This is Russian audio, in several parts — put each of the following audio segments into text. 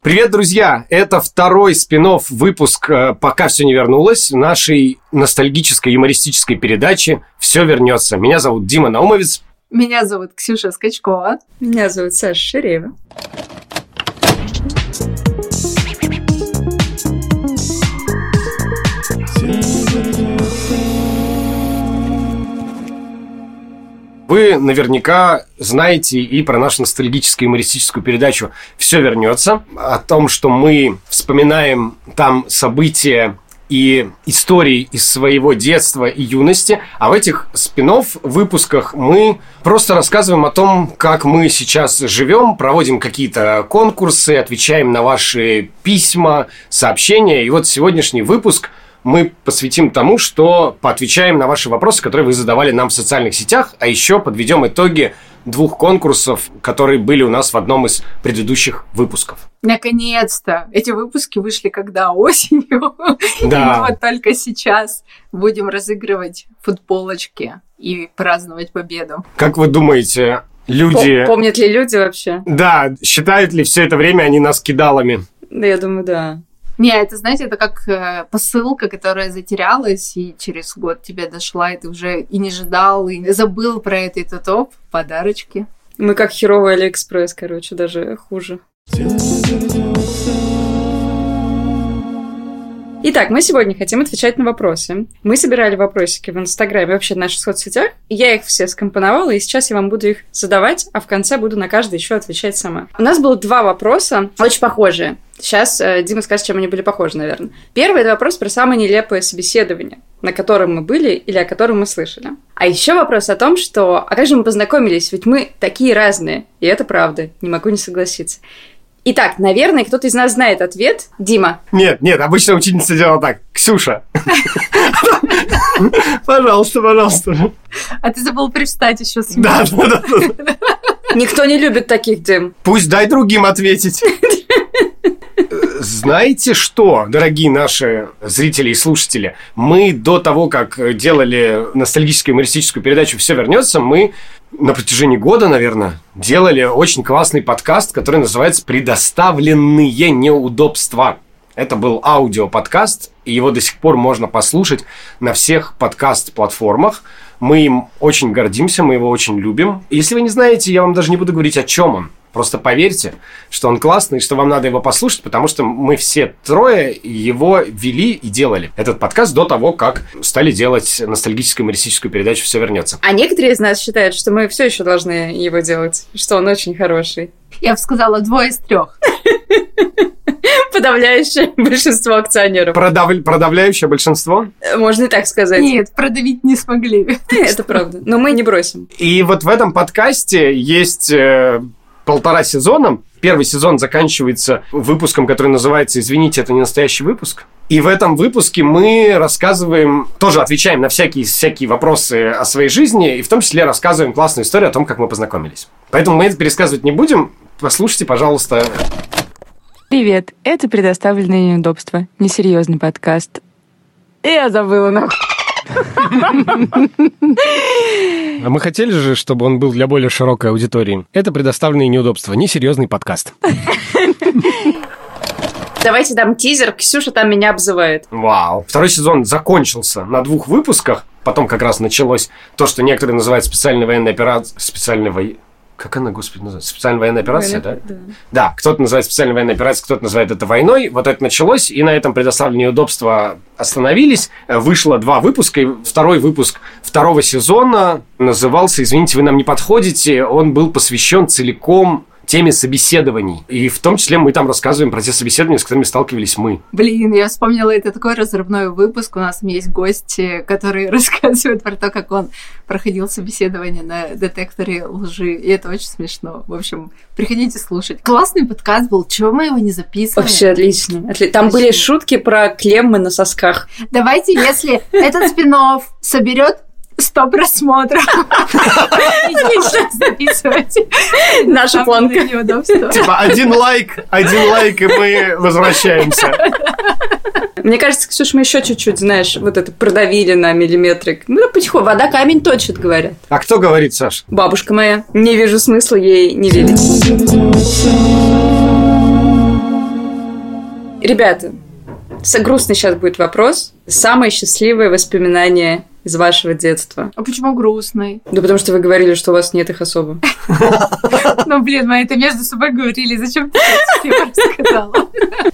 Привет, друзья! Это второй спин выпуск э, «Пока все не вернулось» нашей ностальгической юмористической передачи «Все вернется». Меня зовут Дима Наумовец. Меня зовут Ксюша Скачкова. Меня зовут Саша Ширеева. Вы наверняка знаете и про нашу ностальгическую юмористическую передачу «Все вернется», о том, что мы вспоминаем там события и истории из своего детства и юности. А в этих спин выпусках мы просто рассказываем о том, как мы сейчас живем, проводим какие-то конкурсы, отвечаем на ваши письма, сообщения. И вот сегодняшний выпуск – мы посвятим тому, что поотвечаем на ваши вопросы, которые вы задавали нам в социальных сетях, а еще подведем итоги двух конкурсов, которые были у нас в одном из предыдущих выпусков. Наконец-то! Эти выпуски вышли когда? Осенью. Да. И мы вот только сейчас будем разыгрывать футболочки и праздновать победу. Как вы думаете, люди... Помнят ли люди вообще? Да, считают ли все это время они нас кидалами? Да, я думаю, да. Не, это, знаете, это как э, посылка, которая затерялась, и через год тебе дошла, и ты уже и не ждал, и забыл про это, и то топ, подарочки. Мы как херовый Алиэкспресс, короче, даже хуже. Итак, мы сегодня хотим отвечать на вопросы. Мы собирали вопросики в Инстаграме, вообще в наших соцсетях. Я их все скомпоновала, и сейчас я вам буду их задавать, а в конце буду на каждый еще отвечать сама. У нас было два вопроса, очень похожие. Сейчас э, Дима скажет, чем они были похожи, наверное. Первый – это вопрос про самое нелепое собеседование, на котором мы были или о котором мы слышали. А еще вопрос о том, что «А как же мы познакомились? Ведь мы такие разные». И это правда, не могу не согласиться. Итак, наверное, кто-то из нас знает ответ. Дима. Нет, нет, обычно ученица делала так. Ксюша. Пожалуйста, пожалуйста. А ты забыл привстать еще с Да, да, да. Никто не любит таких, Дим. Пусть дай другим ответить. Знаете что, дорогие наши зрители и слушатели? Мы до того, как делали ностальгическую юмористическую передачу «Все вернется», мы на протяжении года, наверное, делали очень классный подкаст, который называется «Предоставленные неудобства». Это был аудиоподкаст, и его до сих пор можно послушать на всех подкаст-платформах. Мы им очень гордимся, мы его очень любим. Если вы не знаете, я вам даже не буду говорить, о чем он. Просто поверьте, что он классный, что вам надо его послушать, потому что мы все трое его вели и делали. Этот подкаст до того, как стали делать ностальгическую юмористическую передачу «Все вернется». А некоторые из нас считают, что мы все еще должны его делать, что он очень хороший. Я бы сказала, двое из трех. Подавляющее большинство акционеров. Продав... Продавляющее большинство? Можно и так сказать. Нет, продавить не смогли. Это правда. Но мы не бросим. И вот в этом подкасте есть э, полтора сезона. Первый сезон заканчивается выпуском, который называется «Извините, это не настоящий выпуск». И в этом выпуске мы рассказываем, тоже отвечаем на всякие, всякие вопросы о своей жизни, и в том числе рассказываем классную историю о том, как мы познакомились. Поэтому мы это пересказывать не будем. Послушайте, пожалуйста. Привет, это «Предоставленные неудобства». Несерьезный подкаст. Я забыла нахуй. А мы хотели же, чтобы он был для более широкой аудитории. Это предоставленные неудобства, несерьезный подкаст. Давайте дам тизер. Ксюша там меня обзывает. Вау. Второй сезон закончился на двух выпусках. Потом как раз началось то, что некоторые называют специальной военной операцией. Специальной военной как она, господи, называется? Специальная военная операция, Военная, да? да? Да, кто-то называет специальной военной операцией, кто-то называет это войной. Вот это началось, и на этом предоставленные удобства остановились. Вышло два выпуска, и второй выпуск второго сезона назывался «Извините, вы нам не подходите». Он был посвящен целиком теме собеседований. И в том числе мы там рассказываем про те собеседования, с которыми сталкивались мы. Блин, я вспомнила, это такой разрывной выпуск. У нас есть гости, которые рассказывают про то, как он проходил собеседование на детекторе лжи. И это очень смешно. В общем, приходите слушать. Классный подкаст был. Чего мы его не записывали? Вообще отлично. Там Вообще. были шутки про клеммы на сосках. Давайте, если этот спин соберет 100 просмотров. записывать. Наша планка. Типа один лайк, один лайк, и мы возвращаемся. Мне кажется, Ксюш, мы еще чуть-чуть, знаешь, вот это продавили на миллиметрик. Ну, потихоньку, вода камень точит, говорят. А кто говорит, Саш? Бабушка моя. Не вижу смысла ей не верить. Ребята, с- грустный сейчас будет вопрос. Самое счастливое воспоминание из вашего детства? А почему грустный? Да потому что вы говорили, что у вас нет их особо. Ну, блин, мы это между собой говорили. Зачем ты это рассказала?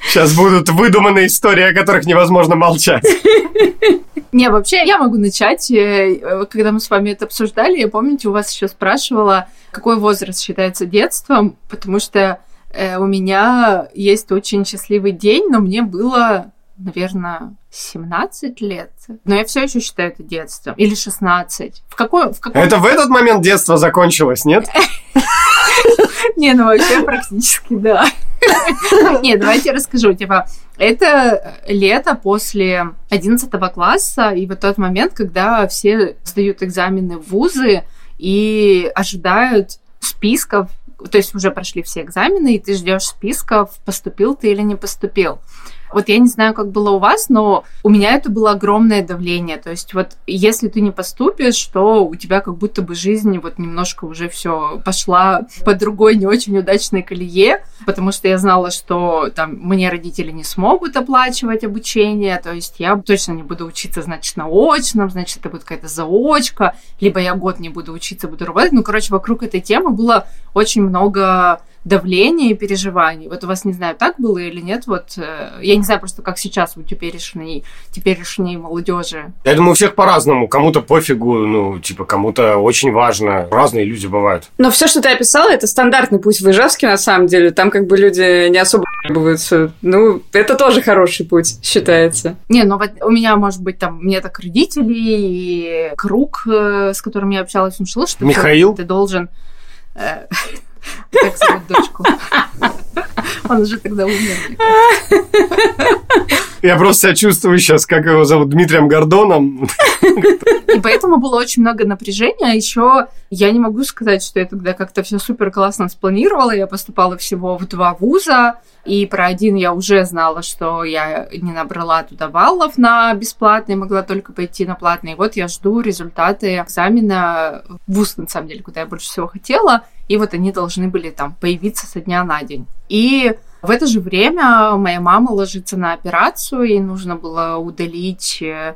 Сейчас будут выдуманные истории, о которых невозможно молчать. Не, вообще, я могу начать. Э, Когда мы с вами это обсуждали, я, помните, у вас еще спрашивала, какой возраст считается детством, потому что э, у меня есть очень счастливый день, но мне было, наверное, 17 лет. Но я все еще считаю это детством. Или 16. В какой... В каком... Это в этот момент детство закончилось, нет? Не, ну вообще практически, да. Не, давайте я расскажу. Типа, это лето после 11 класса, и вот тот момент, когда все сдают экзамены в вузы и ожидают списков, то есть уже прошли все экзамены, и ты ждешь списков, поступил ты или не поступил. Вот я не знаю, как было у вас, но у меня это было огромное давление. То есть вот если ты не поступишь, то у тебя как будто бы жизнь вот немножко уже все пошла по другой не очень удачной колее, потому что я знала, что там мне родители не смогут оплачивать обучение, то есть я точно не буду учиться, значит, на очном, значит, это будет какая-то заочка, либо я год не буду учиться, буду работать. Ну, короче, вокруг этой темы было очень много давления и переживаний. Вот у вас, не знаю, так было или нет, вот э, я не знаю просто, как сейчас у теперешней, теперешней молодежи. Я думаю, у всех по-разному. Кому-то пофигу, ну, типа, кому-то очень важно. Разные люди бывают. Но все, что ты описала, это стандартный путь в Ижевске, на самом деле. Там как бы люди не особо ебываются. Ну, это тоже хороший путь, считается. Не, ну вот у меня, может быть, там, мне так родители и круг, э, с которым я общалась, он шел, что Михаил? ты должен... Как зовут дочку? Он уже тогда умер. Я просто себя чувствую сейчас, как его зовут, Дмитрием Гордоном. И поэтому было очень много напряжения. А еще я не могу сказать, что я тогда как-то все супер классно спланировала. Я поступала всего в два вуза. И про один я уже знала, что я не набрала туда баллов на бесплатный, могла только пойти на платный. И вот я жду результаты экзамена в вуз, на самом деле, куда я больше всего хотела. И вот они должны были там появиться со дня на день. И в это же время моя мама ложится на операцию, ей нужно было удалить э,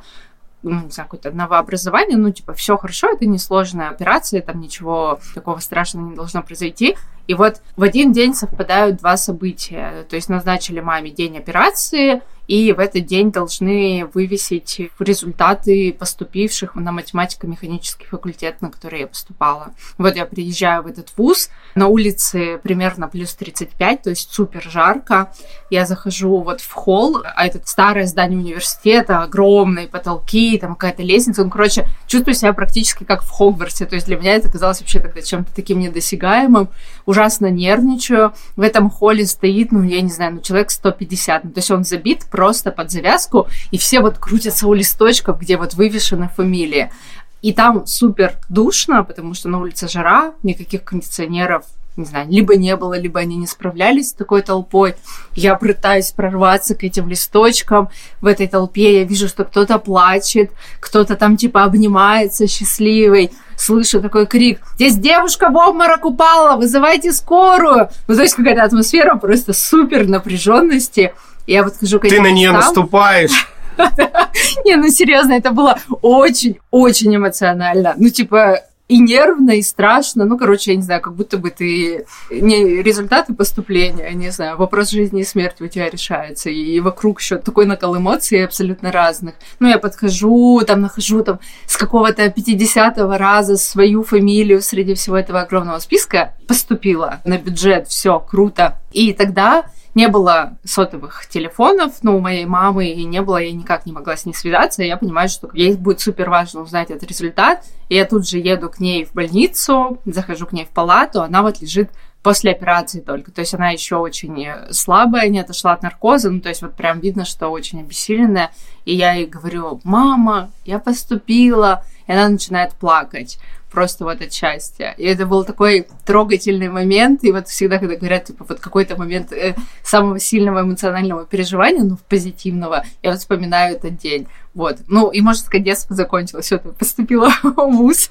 ну, не знаю, какое-то новообразование, ну, типа, все хорошо, это несложная операция, там ничего такого страшного не должно произойти. И вот в один день совпадают два события. То есть назначили маме день операции, и в этот день должны вывесить результаты поступивших на математико-механический факультет, на который я поступала. Вот я приезжаю в этот вуз, на улице примерно плюс 35, то есть супер жарко. Я захожу вот в холл, а это старое здание университета, огромные потолки, там какая-то лестница. Ну, короче, чувствую себя практически как в Хогвартсе. То есть для меня это казалось вообще тогда чем-то таким недосягаемым. Ужасно нервничаю. В этом холле стоит, ну, я не знаю, ну, человек 150. Ну, то есть он забит просто под завязку, и все вот крутятся у листочков, где вот вывешены фамилии. И там супер душно, потому что на улице жара, никаких кондиционеров, не знаю, либо не было, либо они не справлялись с такой толпой. Я пытаюсь прорваться к этим листочкам. В этой толпе я вижу, что кто-то плачет, кто-то там типа обнимается счастливый. Слышу такой крик. Здесь девушка в обморок упала, вызывайте скорую. Ну, то есть какая-то атмосфера просто супер напряженности. Я вот хожу к Ты этим на нее наступаешь. Не, ну серьезно, это было очень-очень эмоционально. Ну, типа, и нервно, и страшно. Ну, короче, я не знаю, как будто бы ты... Не результаты поступления, не знаю, вопрос жизни и смерти у тебя решается. И вокруг еще такой накал эмоций абсолютно разных. Ну, я подхожу, там, нахожу там с какого-то 50-го раза свою фамилию среди всего этого огромного списка. Поступила на бюджет, все круто. И тогда не было сотовых телефонов, ну, у моей мамы и не было, я никак не могла с ней связаться, я понимаю, что ей будет супер важно узнать этот результат, и я тут же еду к ней в больницу, захожу к ней в палату, она вот лежит после операции только, то есть она еще очень э, слабая, не отошла от наркоза, ну, то есть вот прям видно, что очень обессиленная, и я ей говорю, мама, я поступила, и она начинает плакать просто вот от счастья. И это был такой трогательный момент. И вот всегда, когда говорят, типа, вот какой-то момент э, самого сильного эмоционального переживания, ну, позитивного, я вот вспоминаю этот день. Вот. Ну, и, может сказать, детство закончилось. Все, ты поступила в ВУЗ,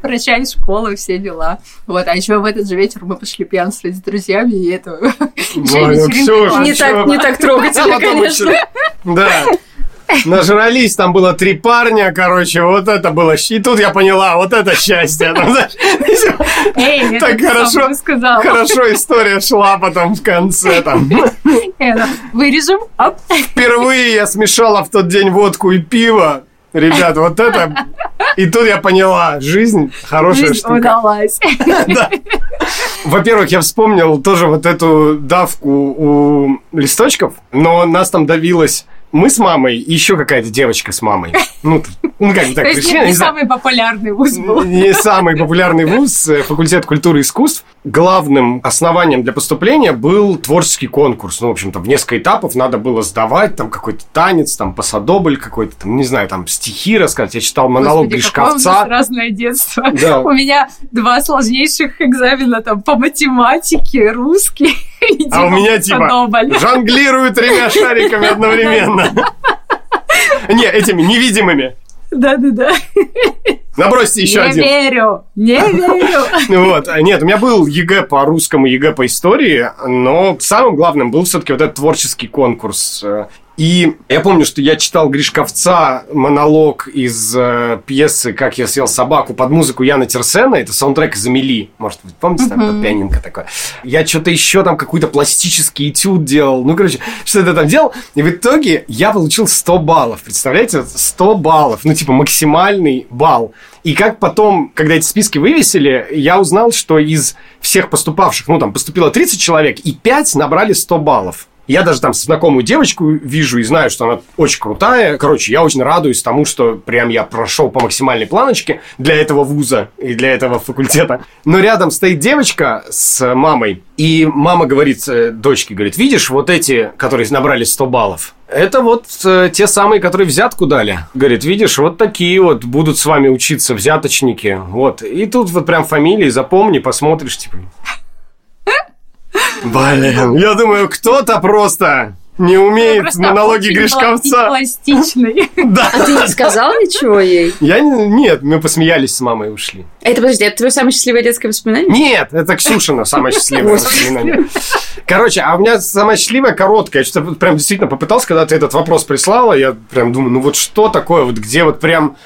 прощай, школа, все дела. Вот. А еще в этот же вечер мы пошли пьянствовать с друзьями, и это... Не так, не так трогательно, конечно. Да. Нажрались, там было три парня, короче, вот это было... И тут я поняла, вот это счастье. Ну, Эй, так хорошо, хорошо история шла потом в конце там. Вырежем. Впервые я смешала в тот день водку и пиво. Ребят, вот это... И тут я поняла, жизнь хорошая жизнь штука. удалась. Да. Во-первых, я вспомнил тоже вот эту давку у листочков, но нас там давилось мы с мамой и еще какая-то девочка с мамой. Ну, ну как бы так. То есть не, не самый популярный вуз был. Не самый популярный вуз, э, факультет культуры и искусств. Главным основанием для поступления был творческий конкурс. Ну, в общем-то, в несколько этапов надо было сдавать там какой-то танец, там посадобль какой-то, там, не знаю, там стихи рассказать. Я читал монолог Господи, Гришковца. У нас разное детство. Да. У меня два сложнейших экзамена там по математике, русский а у меня типа жонглируют тремя шариками одновременно. Не, этими невидимыми. Да-да-да. Набросьте еще не один. Не верю, не верю. Вот, нет, у меня был ЕГЭ по русскому, ЕГЭ по истории, но самым главным был все-таки вот этот творческий конкурс. И я помню, что я читал Гришковца монолог из э, пьесы «Как я съел собаку» под музыку Яна Тьерсена. Это саундтрек из «Амели». Может быть, помните, там uh-huh. пианинка такое. Я что-то еще там какой-то пластический этюд делал. Ну, короче, что-то там делал. И в итоге я получил 100 баллов. Представляете? 100 баллов. Ну, типа максимальный балл. И как потом, когда эти списки вывесили, я узнал, что из всех поступавших, ну, там, поступило 30 человек, и 5 набрали 100 баллов. Я даже там знакомую девочку вижу и знаю, что она очень крутая. Короче, я очень радуюсь тому, что прям я прошел по максимальной планочке для этого вуза и для этого факультета. Но рядом стоит девочка с мамой, и мама говорит э, дочке, говорит, видишь, вот эти, которые набрали 100 баллов, это вот э, те самые, которые взятку дали. Говорит, видишь, вот такие вот будут с вами учиться взяточники. Вот. И тут вот прям фамилии запомни, посмотришь, типа, Блин, я думаю, кто-то просто не умеет Просто монологи Гришковца. пластичный. Да. А ты не сказал ничего ей? Я нет, мы посмеялись с мамой и ушли. Это, подожди, это твое самое счастливое детское воспоминание? Нет, это Ксюшина самое счастливое воспоминание. Короче, а у меня самое счастливое короткое. Я что-то прям действительно попытался, когда ты этот вопрос прислала, я прям думаю, ну вот что такое, вот где вот прям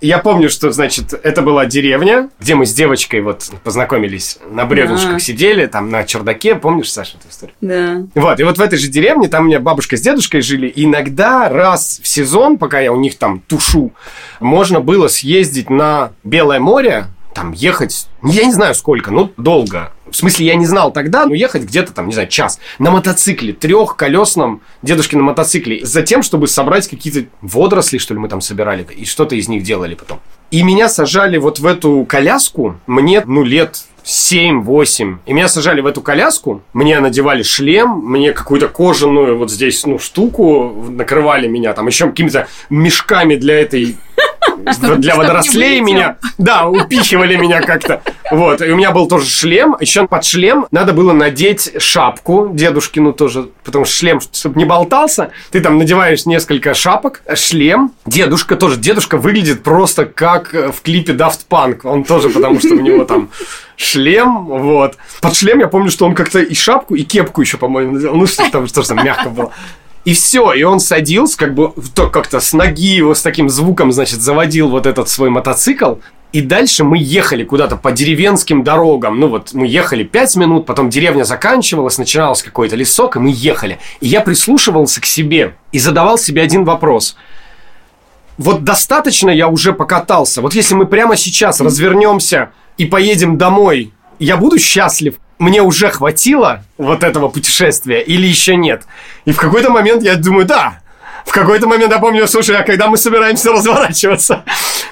я помню, что, значит, это была деревня, где мы с девочкой вот познакомились, на бревнышках а. сидели, там на чердаке. Помнишь, Саша, эту историю? Да. Вот, и вот в этой же деревне там у меня бабушка с дедушкой жили. И иногда раз в сезон, пока я у них там тушу, можно было съездить на Белое море, там ехать, я не знаю сколько, ну долго. В смысле, я не знал тогда, но ехать где-то там, не знаю, час на мотоцикле, трехколесном дедушке на мотоцикле, за тем, чтобы собрать какие-то водоросли, что ли, мы там собирали, и что-то из них делали потом. И меня сажали вот в эту коляску, мне, ну, лет 7-8. И меня сажали в эту коляску, мне надевали шлем, мне какую-то кожаную вот здесь, ну, штуку накрывали меня, там еще какими-то мешками для этой для водорослей меня, да, упихивали меня как-то. Вот, и у меня был тоже шлем. Еще под шлем надо было надеть шапку дедушкину тоже, потому что шлем, чтобы не болтался, ты там надеваешь несколько шапок, шлем. Дедушка тоже, дедушка выглядит просто как в клипе Daft Punk. Он тоже, потому что у него там шлем, вот. Под шлем я помню, что он как-то и шапку, и кепку еще, по-моему, надел. Ну, что там, что там мягко было. И все, и он садился, как бы как-то с ноги его с таким звуком, значит, заводил вот этот свой мотоцикл. И дальше мы ехали куда-то по деревенским дорогам. Ну вот мы ехали пять минут, потом деревня заканчивалась, начинался какой-то лесок, и мы ехали. И я прислушивался к себе и задавал себе один вопрос. Вот достаточно я уже покатался. Вот если мы прямо сейчас развернемся и поедем домой, я буду счастлив мне уже хватило вот этого путешествия или еще нет? И в какой-то момент я думаю, да, в какой-то момент я помню, слушай, а когда мы собираемся разворачиваться?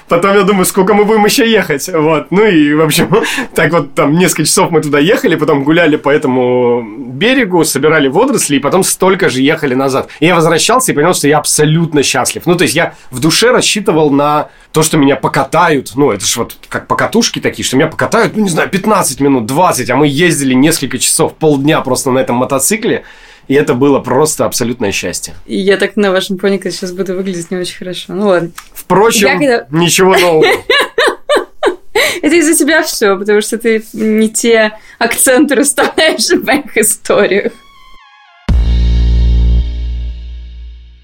Потом я думаю, сколько мы будем еще ехать? Вот. Ну и, в общем, так вот там несколько часов мы туда ехали, потом гуляли по этому берегу, собирали водоросли, и потом столько же ехали назад. И я возвращался и понял, что я абсолютно счастлив. Ну, то есть я в душе рассчитывал на то, что меня покатают. Ну, это же вот как покатушки такие, что меня покатают, ну, не знаю, 15 минут, 20, а мы ездили несколько часов, полдня просто на этом мотоцикле. И это было просто абсолютное счастье. И я так на вашем фоне сейчас буду выглядеть не очень хорошо. Ну ладно. Впрочем, Я когда- ничего нового. Это из-за тебя все, потому что ты не те акценты расставляешь в моих историях.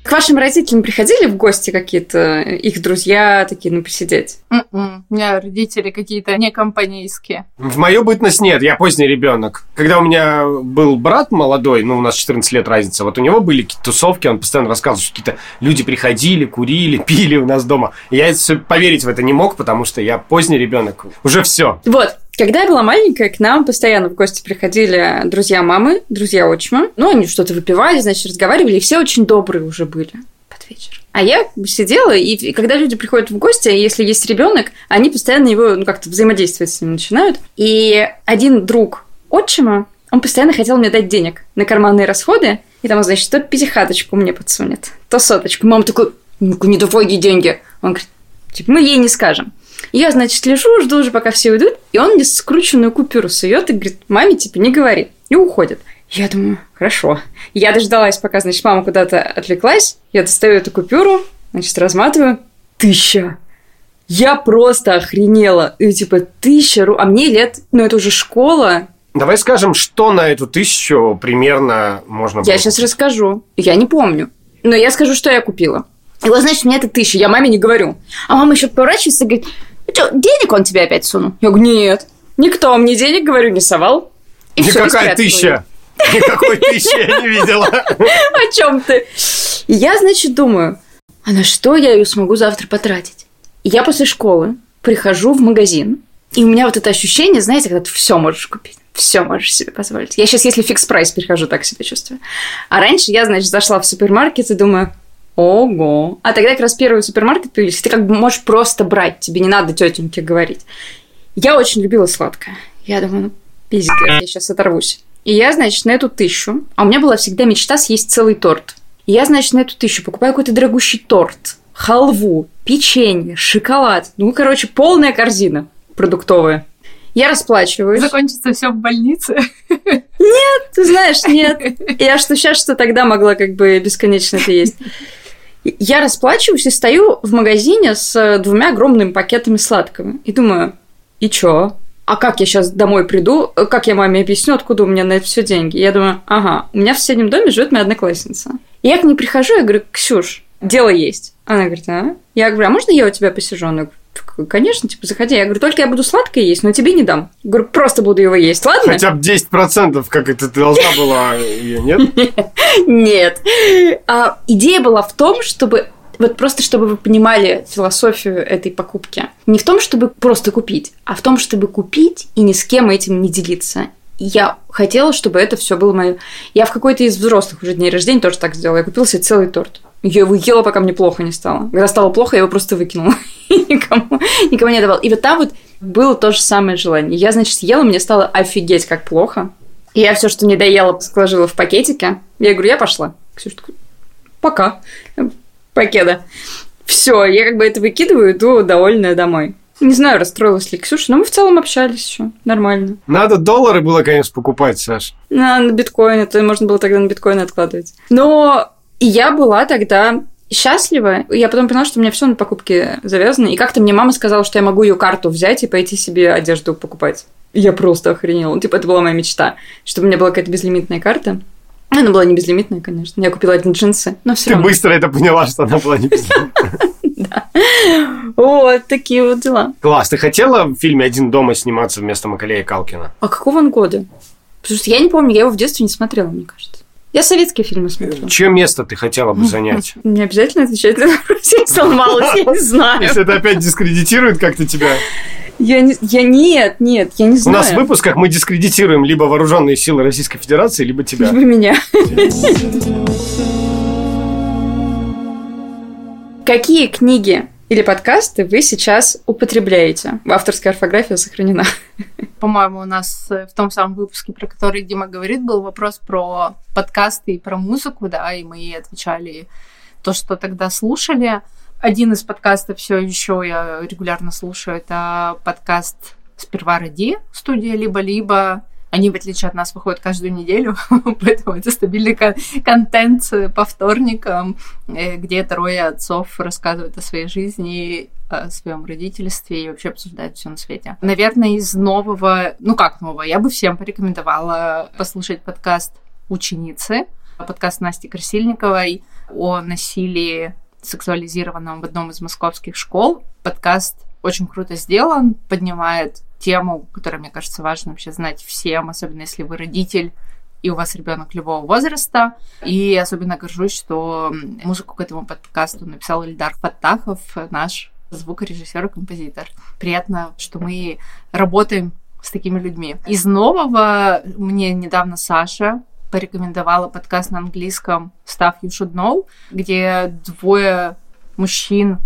К вашим родителям приходили в гости какие-то их друзья такие, ну, посидеть? М-м. У меня родители какие-то некомпанейские. В мою бытность нет, я поздний ребенок. Когда у меня был брат молодой, ну, у нас 14 лет разница, вот у него были какие-то тусовки, он постоянно рассказывал, что какие-то люди приходили, курили, пили у нас дома. И я поверить в это не мог, потому что я поздний ребенок. Уже все. Вот, когда я была маленькая, к нам постоянно в гости приходили друзья мамы, друзья отчима. Ну, они что-то выпивали, значит, разговаривали, и все очень добрые уже были под вечер. А я сидела, и, и когда люди приходят в гости, если есть ребенок, они постоянно его, ну, как-то взаимодействовать с ним начинают. И один друг отчима, он постоянно хотел мне дать денег на карманные расходы, и там, значит, то пятихаточку мне подсунет, то соточку. Мама такой, ну не давай ей деньги. Он говорит, типа, мы ей не скажем. Я, значит, лежу, жду уже, пока все уйдут, и он мне скрученную купюру сует и говорит, маме, типа, не говори. И уходит. Я думаю, хорошо. Я дождалась, пока, значит, мама куда-то отвлеклась. Я достаю эту купюру, значит, разматываю. Тысяча. Я просто охренела. И, типа, тысяча ру... А мне лет... Ну, это уже школа. Давай скажем, что на эту тысячу примерно можно было. Я сейчас расскажу. Я не помню. Но я скажу, что я купила. И вот, значит, мне это тысяча. Я маме не говорю. А мама еще поворачивается и говорит, «Ну чё, денег он тебе опять сунул? Я говорю, нет. Никто мне денег, говорю, не совал. И Никакая тысяча. Никакой тысячи я не видела. О чем ты? И я, значит, думаю, а на что я ее смогу завтра потратить? И я после школы прихожу в магазин, и у меня вот это ощущение, знаете, когда ты все можешь купить. Все можешь себе позволить. Я сейчас, если фикс прайс прихожу, так себя чувствую. А раньше я, значит, зашла в супермаркет и думаю, ого. А тогда как раз первый супермаркет появился, ты как бы можешь просто брать, тебе не надо тетеньке говорить. Я очень любила сладкое. Я думаю, ну, пиздец, я сейчас оторвусь. И я, значит, на эту тысячу, а у меня была всегда мечта съесть целый торт. И я, значит, на эту тысячу покупаю какой-то дорогущий торт, халву, печенье, шоколад. Ну, короче, полная корзина продуктовая. Я расплачиваюсь. Закончится все в больнице. Ты знаешь, нет. Я что сейчас, что тогда могла как бы бесконечно это есть. Я расплачиваюсь и стою в магазине с двумя огромными пакетами сладкого. И думаю, и чё? А как я сейчас домой приду? Как я маме объясню, откуда у меня на это все деньги? Я думаю, ага, у меня в соседнем доме живет моя одноклассница. И я к ней прихожу, я говорю, Ксюш, дело есть. Она говорит, а? Я говорю, а можно я у тебя посижу? Она говорит, конечно, типа, заходи. Я говорю, только я буду сладкое есть, но тебе не дам. Я говорю, просто буду его есть, ладно? Хотя бы 10%, как это ты должна была нет? Нет. А, идея была в том, чтобы вот просто чтобы вы понимали философию этой покупки. Не в том, чтобы просто купить, а в том, чтобы купить и ни с кем этим не делиться. Я хотела, чтобы это все было мое. Я в какой-то из взрослых уже дней рождения тоже так сделала. Я купила себе целый торт. Я его ела, пока мне плохо не стало. Когда стало плохо, я его просто выкинула. Никому, никому не давала. И вот там вот было то же самое желание. Я, значит, съела, мне стало офигеть, как плохо. И я все, что не доела, сложила в пакетике. Я говорю, я пошла. Ксюша такая, пока. Пакета. Все, я как бы это выкидываю, иду довольная домой. Не знаю, расстроилась ли Ксюша, но мы в целом общались еще нормально. Надо доллары было, конечно, покупать, Саш. На, на биткоин, это можно было тогда на биткоин откладывать. Но я была тогда счастлива. Я потом поняла, что у меня все на покупки завязано. И как-то мне мама сказала, что я могу ее карту взять и пойти себе одежду покупать. Я просто охренела. Типа, это была моя мечта, чтобы у меня была какая-то безлимитная карта. Она была не безлимитная, конечно. Я купила одни джинсы, но все Ты равно. быстро это поняла, что она была не Вот такие вот дела. Класс. Ты хотела в фильме «Один дома» сниматься вместо Макалея Калкина? А какого он года? Потому что я не помню, я его в детстве не смотрела, мне кажется. Я советские фильмы смотрела. Чье место ты хотела бы занять? Не обязательно отвечать на вопрос, я сломалась, я не знаю. Если это опять дискредитирует как-то тебя. Я, не, я нет, нет, я не У знаю. нас в выпусках мы дискредитируем либо вооруженные силы Российской Федерации, либо тебя. Либо меня. Какие книги или подкасты вы сейчас употребляете? Авторская орфография сохранена. По-моему, у нас э, в том самом выпуске, про который Дима говорит, был вопрос про подкасты и про музыку, да, и мы отвечали то, что тогда слушали. Один из подкастов все еще я регулярно слушаю, это подкаст «Сперва ради» студия «Либо-либо». Они, в отличие от нас, выходят каждую неделю, поэтому это стабильный кон- контент по вторникам, э, где трое отцов рассказывают о своей жизни, о своем родительстве и вообще обсуждают все на свете. Наверное, из нового, ну как нового, я бы всем порекомендовала послушать подкаст «Ученицы», подкаст Насти Красильниковой о насилии сексуализированном в одном из московских школ. Подкаст очень круто сделан, поднимает тему, которая, мне кажется, важно вообще знать всем, особенно если вы родитель и у вас ребенок любого возраста. И особенно горжусь, что музыку к этому подкасту написал Ильдар Фаттахов, наш звукорежиссер и композитор. Приятно, что мы работаем с такими людьми. Из нового мне недавно Саша порекомендовала подкаст на английском Stuff You Should Know, где двое мужчин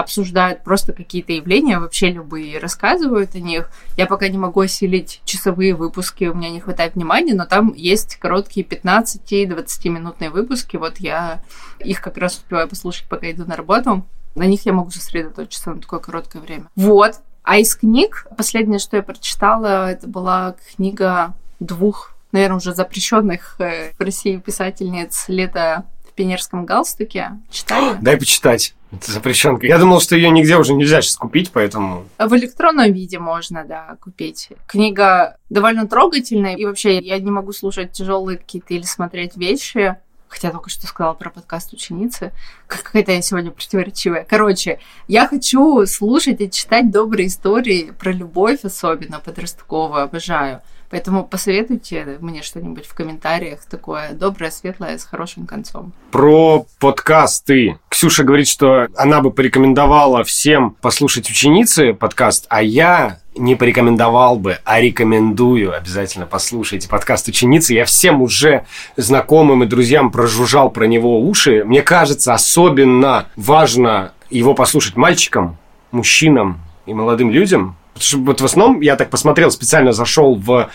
обсуждают просто какие-то явления, вообще любые, рассказывают о них. Я пока не могу осилить часовые выпуски, у меня не хватает внимания, но там есть короткие 15-20 минутные выпуски. Вот я их как раз успеваю послушать, пока иду на работу. На них я могу сосредоточиться на такое короткое время. Вот. А из книг, последнее, что я прочитала, это была книга двух, наверное, уже запрещенных э, в России писательниц «Лето в пионерском галстуке». Читали? Дай почитать. Это запрещенка. Я думал, что ее нигде уже нельзя сейчас купить, поэтому... В электронном виде можно, да, купить. Книга довольно трогательная, и вообще я не могу слушать тяжелые какие-то или смотреть вещи, хотя только что сказала про подкаст ученицы. Какая-то я сегодня противоречивая. Короче, я хочу слушать и читать добрые истории про любовь, особенно подростковую, обожаю. Поэтому посоветуйте мне что-нибудь в комментариях такое доброе, светлое, с хорошим концом. Про подкасты. Ксюша говорит, что она бы порекомендовала всем послушать ученицы подкаст, а я не порекомендовал бы, а рекомендую обязательно послушайте подкаст ученицы. Я всем уже знакомым и друзьям прожужжал про него уши. Мне кажется, особенно важно его послушать мальчикам, мужчинам и молодым людям, Потому что вот в основном, я так посмотрел, специально зашел в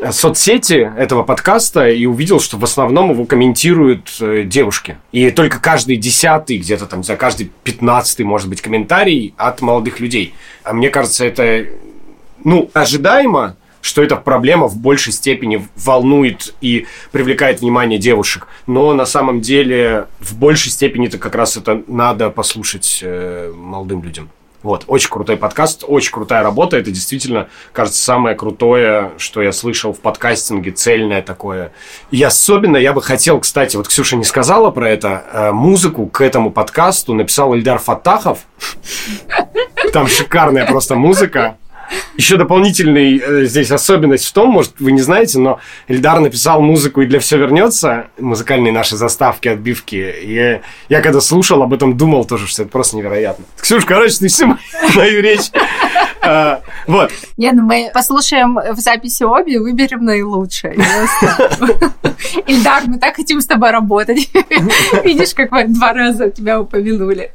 э, соцсети этого подкаста и увидел, что в основном его комментируют э, девушки. И только каждый десятый, где-то там, за каждый пятнадцатый, может быть, комментарий от молодых людей. А мне кажется, это, ну, ожидаемо, что эта проблема в большей степени волнует и привлекает внимание девушек. Но на самом деле в большей степени это как раз это надо послушать э, молодым людям. Вот, очень крутой подкаст, очень крутая работа. Это действительно, кажется, самое крутое, что я слышал в подкастинге, цельное такое. И особенно я бы хотел, кстати, вот Ксюша не сказала про это, э, музыку к этому подкасту написал Ильдар Фатахов. Там шикарная просто музыка. Еще дополнительный э, здесь особенность в том, может, вы не знаете, но Эльдар написал музыку и для все вернется, музыкальные наши заставки, отбивки. И я когда слушал, об этом думал тоже, что это просто невероятно. Ксюш, короче, ты всю мою речь а, вот. Не, ну мы послушаем в записи обе и выберем наилучшее. Ильдар, мы так хотим с тобой работать. Видишь, как мы два раза тебя упомянули.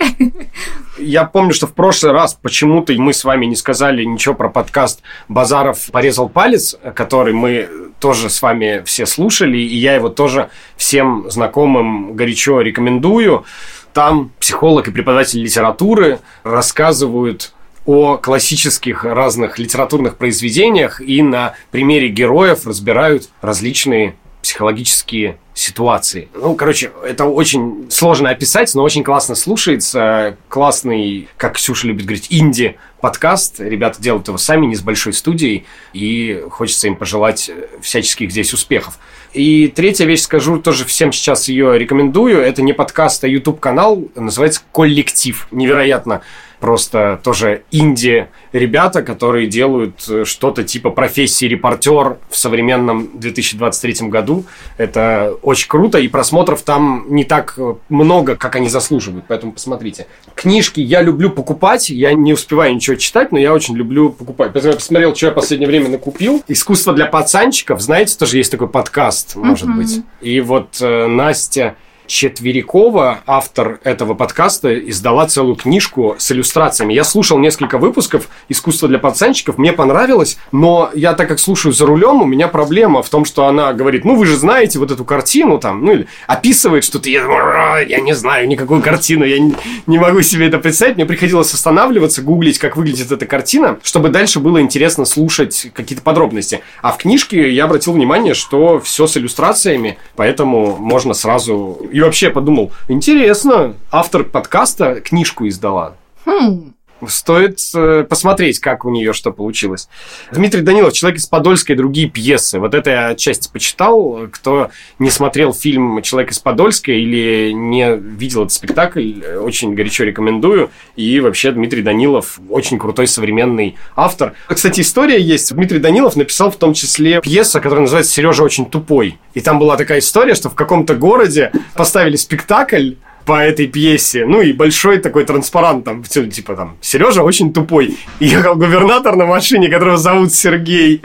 Я помню, что в прошлый раз почему-то мы с вами не сказали ничего про подкаст «Базаров порезал палец», который мы тоже с вами все слушали, и я его тоже всем знакомым горячо рекомендую. Там психолог и преподаватель литературы рассказывают о классических разных литературных произведениях и на примере героев разбирают различные психологические ситуации. Ну, короче, это очень сложно описать, но очень классно слушается. Классный, как Ксюша любит говорить, инди-подкаст. Ребята делают его сами, не с большой студией, и хочется им пожелать всяческих здесь успехов. И третья вещь скажу, тоже всем сейчас ее рекомендую. Это не подкаст, а YouTube-канал, называется «Коллектив». Невероятно просто тоже инди ребята, которые делают э, что-то типа профессии репортер в современном 2023 году. Это очень круто, и просмотров там не так э, много, как они заслуживают, поэтому посмотрите. Книжки я люблю покупать, я не успеваю ничего читать, но я очень люблю покупать. Поэтому я посмотрел, что я в последнее время накупил. «Искусство для пацанчиков», знаете, тоже есть такой подкаст, может uh-huh. быть. И вот э, Настя Четверякова, автор этого подкаста, издала целую книжку с иллюстрациями. Я слушал несколько выпусков «Искусство для пацанчиков», мне понравилось, но я так как слушаю за рулем, у меня проблема в том, что она говорит, ну вы же знаете вот эту картину там, ну или описывает что-то, я, я не знаю никакую картину, я не, не могу себе это представить, мне приходилось останавливаться, гуглить, как выглядит эта картина, чтобы дальше было интересно слушать какие-то подробности. А в книжке я обратил внимание, что все с иллюстрациями, поэтому можно сразу... И вообще подумал, интересно, автор подкаста книжку издала. Хм. Стоит э, посмотреть, как у нее что получилось. Дмитрий Данилов, «Человек из Подольска» и другие пьесы. Вот это я отчасти почитал. Кто не смотрел фильм «Человек из Подольска» или не видел этот спектакль, очень горячо рекомендую. И вообще Дмитрий Данилов очень крутой современный автор. Кстати, история есть. Дмитрий Данилов написал в том числе пьесу, которая называется «Сережа очень тупой». И там была такая история, что в каком-то городе поставили спектакль, по этой пьесе. Ну и большой такой транспарант там, всё, типа там, Сережа очень тупой. И ехал губернатор на машине, которого зовут Сергей.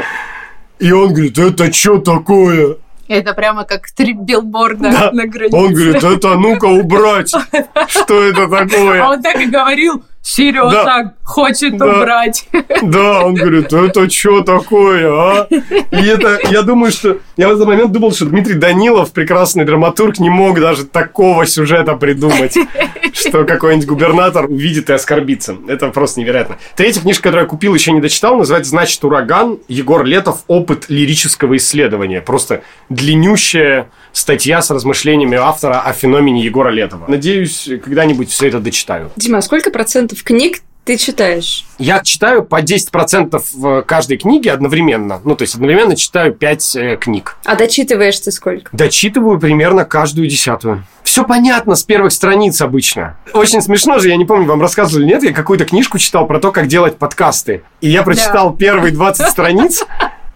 И он говорит, это что такое? Это прямо как три билборда Да. на границе. Он говорит, это ну-ка убрать. Что это А такое? он так и говорил, Сережа Да. хочет Да. убрать. Да, он говорит, это что такое, а? И это, я думаю, что... Я в этот момент думал, что Дмитрий Данилов, прекрасный драматург, не мог даже такого сюжета придумать, что какой-нибудь губернатор увидит и оскорбится. Это просто невероятно. Третья книжка, которую я купил, еще не дочитал, называется «Значит, ураган». Егор Летов «Опыт лирического исследования». Просто длиннющая статья с размышлениями автора о феномене Егора Летова. Надеюсь, когда-нибудь все это дочитаю. Дима, а сколько процентов книг ты читаешь? Я читаю по 10% в каждой книге одновременно. Ну, то есть одновременно читаю 5 э, книг. А дочитываешь ты сколько? Дочитываю примерно каждую десятую. Все понятно с первых страниц обычно. Очень смешно же, я не помню, вам рассказывали, нет, я какую-то книжку читал про то, как делать подкасты. И я прочитал первые 20 страниц,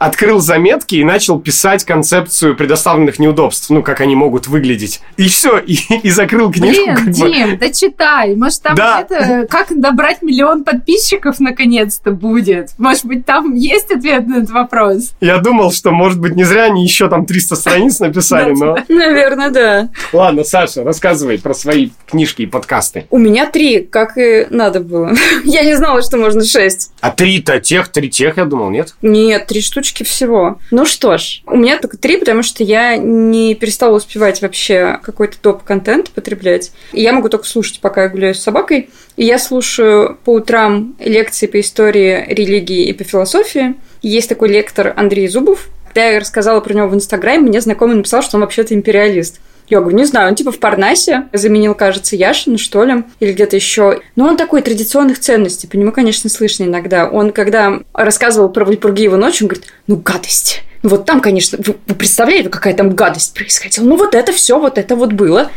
открыл заметки и начал писать концепцию предоставленных неудобств, ну, как они могут выглядеть. И все, и, и закрыл книжку. Блин, как бы. Дим, да читай. Может, там Да. это как добрать миллион подписчиков наконец-то будет. Может быть, там есть ответ на этот вопрос. Я думал, что, может быть, не зря они еще там 300 страниц написали, но... Наверное, да. Ладно, Саша, рассказывай про свои книжки и подкасты. У меня три, как и надо было. Я не знала, что можно шесть. А три-то тех, три тех, я думал, нет? Нет, три штучки всего. Ну что ж, у меня только три, потому что я не перестала успевать вообще какой-то топ-контент потреблять. И я могу только слушать, пока я гуляю с собакой. И я слушаю по утрам лекции по истории, религии и по философии. Есть такой лектор Андрей Зубов. Когда я рассказала про него в Инстаграме, мне знакомый написал, что он вообще-то империалист. Я говорю, не знаю, он типа в Парнасе заменил, кажется, Яшина, что ли, или где-то еще. Но он такой традиционных ценностей, по нему, конечно, слышно иногда. Он, когда рассказывал про Вальпургиеву ночь, он говорит, ну, гадость. Ну, вот там, конечно, вы, вы представляете, какая там гадость происходила. Ну, вот это все, вот это вот было.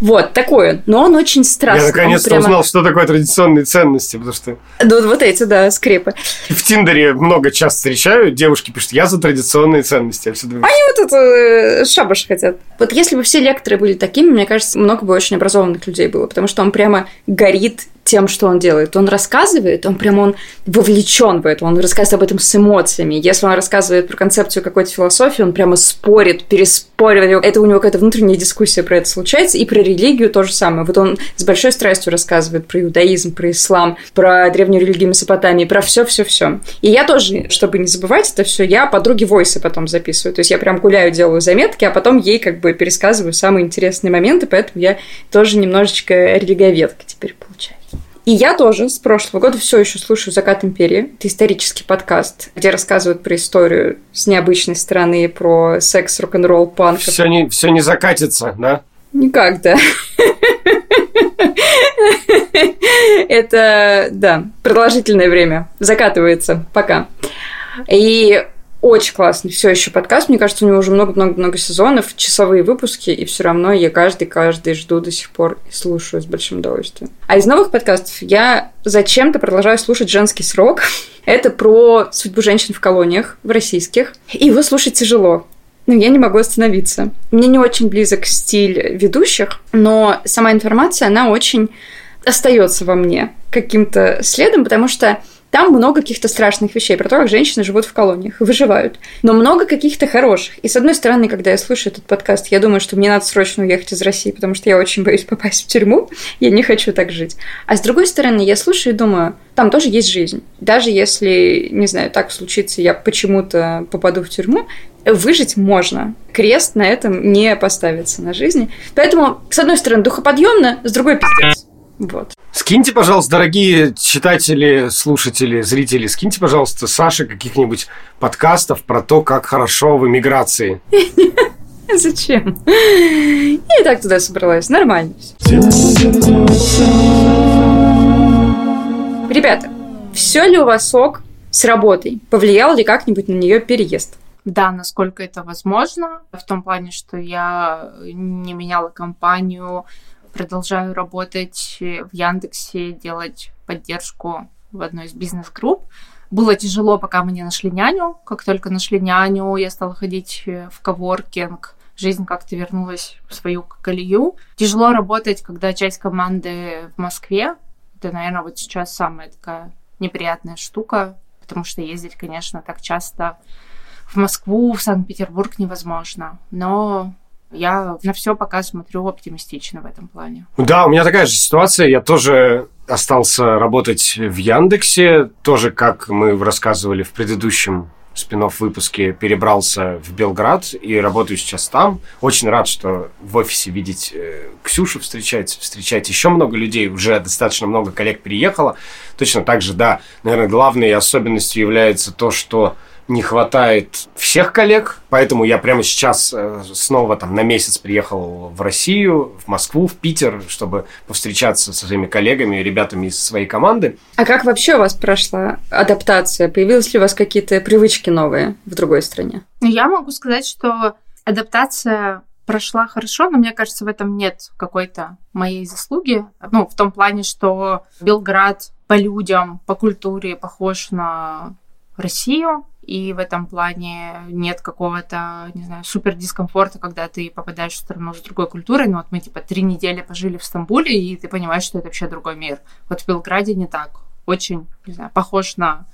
Вот, такое. Но он очень страстный. я он наконец-то прямо- узнал, что такое традиционные ценности, потому что Ну, вот, эти, да, скрепы. в Тиндере много часто встречаю, девушки пишут, я за традиционные ценности. Я думаю, Они вот это э, шабаш хотят. Вот если бы все лекторы были такими, мне кажется, много бы очень образованных людей было, потому что он прямо горит тем, что он делает. Он рассказывает, он прямо он вовлечен в это, он рассказывает об этом с эмоциями. Если он рассказывает про концепцию какой-то философии, он прямо спорит, переспоривает. Это у него какая-то внутренняя дискуссия про это случается. И про религию то же самое. Вот он с большой страстью рассказывает про иудаизм, про ислам, про древнюю религию Месопотамии, про все, все, все. И я тоже, чтобы не забывать это все, я подруге войсы потом записываю. То есть я прям гуляю, делаю заметки, а потом ей как бы пересказываю самые интересные моменты, поэтому я тоже немножечко религоведка теперь получаюсь. И я тоже с прошлого года все еще слушаю «Закат империи». Это исторический подкаст, где рассказывают про историю с необычной стороны, про секс, рок-н-ролл, панк. все не, все не закатится, да? Никак, да. Это, да, продолжительное время. Закатывается. Пока. И очень классный все еще подкаст. Мне кажется, у него уже много-много-много сезонов, часовые выпуски, и все равно я каждый-каждый жду до сих пор и слушаю с большим удовольствием. А из новых подкастов я зачем-то продолжаю слушать «Женский срок». Это про судьбу женщин в колониях, в российских. И его слушать тяжело. Ну, я не могу остановиться. Мне не очень близок стиль ведущих, но сама информация, она очень остается во мне каким-то следом, потому что Там много каких-то страшных вещей про то, как женщины живут в колониях выживают. Но много каких-то хороших. И с одной стороны, когда я слушаю этот подкаст, я думаю, что мне надо срочно уехать из России, потому что я очень боюсь попасть в тюрьму. Я не хочу так жить. А с другой стороны, я слушаю и думаю, там тоже есть жизнь. Даже если, не знаю, так случится, я почему-то попаду в тюрьму, выжить можно. Крест на этом не поставится на жизни. Поэтому, с одной стороны, духоподъемно, с другой пиздец. Вот. Скиньте, пожалуйста, дорогие читатели, слушатели, зрители, скиньте, пожалуйста, Саше каких-нибудь подкастов про то, как хорошо в эмиграции. Зачем? Я и так туда собралась. Нормально. Ребята, все ли у вас ок с работой? Повлиял ли как-нибудь на нее переезд? Да, насколько это возможно, в том плане, что я не меняла компанию, продолжаю работать в Яндексе, делать поддержку в одной из бизнес-групп. Было тяжело, пока мы не нашли няню. Как только нашли няню, я стала ходить в коворкинг. Жизнь как-то вернулась в свою колею. Тяжело работать, когда часть команды в Москве. Это, наверное, вот сейчас самая такая неприятная штука, потому что ездить, конечно, так часто в Москву, в Санкт-Петербург невозможно. Но я на все пока смотрю оптимистично в этом плане. Да, у меня такая же ситуация. Я тоже остался работать в Яндексе. Тоже, как мы рассказывали в предыдущем спин выпуске перебрался в Белград и работаю сейчас там. Очень рад, что в офисе видеть э, Ксюшу встречать, встречать еще много людей, уже достаточно много коллег переехало. Точно так же, да, наверное, главной особенностью является то, что не хватает всех коллег, поэтому я прямо сейчас э, снова там на месяц приехал в Россию, в Москву, в Питер, чтобы повстречаться со своими коллегами, ребятами из своей команды. А как вообще у вас прошла адаптация? Появились ли у вас какие-то привычки новые в другой стране? Я могу сказать, что адаптация прошла хорошо, но мне кажется, в этом нет какой-то моей заслуги. Ну, в том плане, что Белград по людям, по культуре похож на Россию, и в этом плане нет какого-то, не знаю, супер дискомфорта, когда ты попадаешь в страну с другой культурой. Ну вот мы типа три недели пожили в Стамбуле, и ты понимаешь, что это вообще другой мир. Вот в Белграде не так. Очень, не знаю, похож на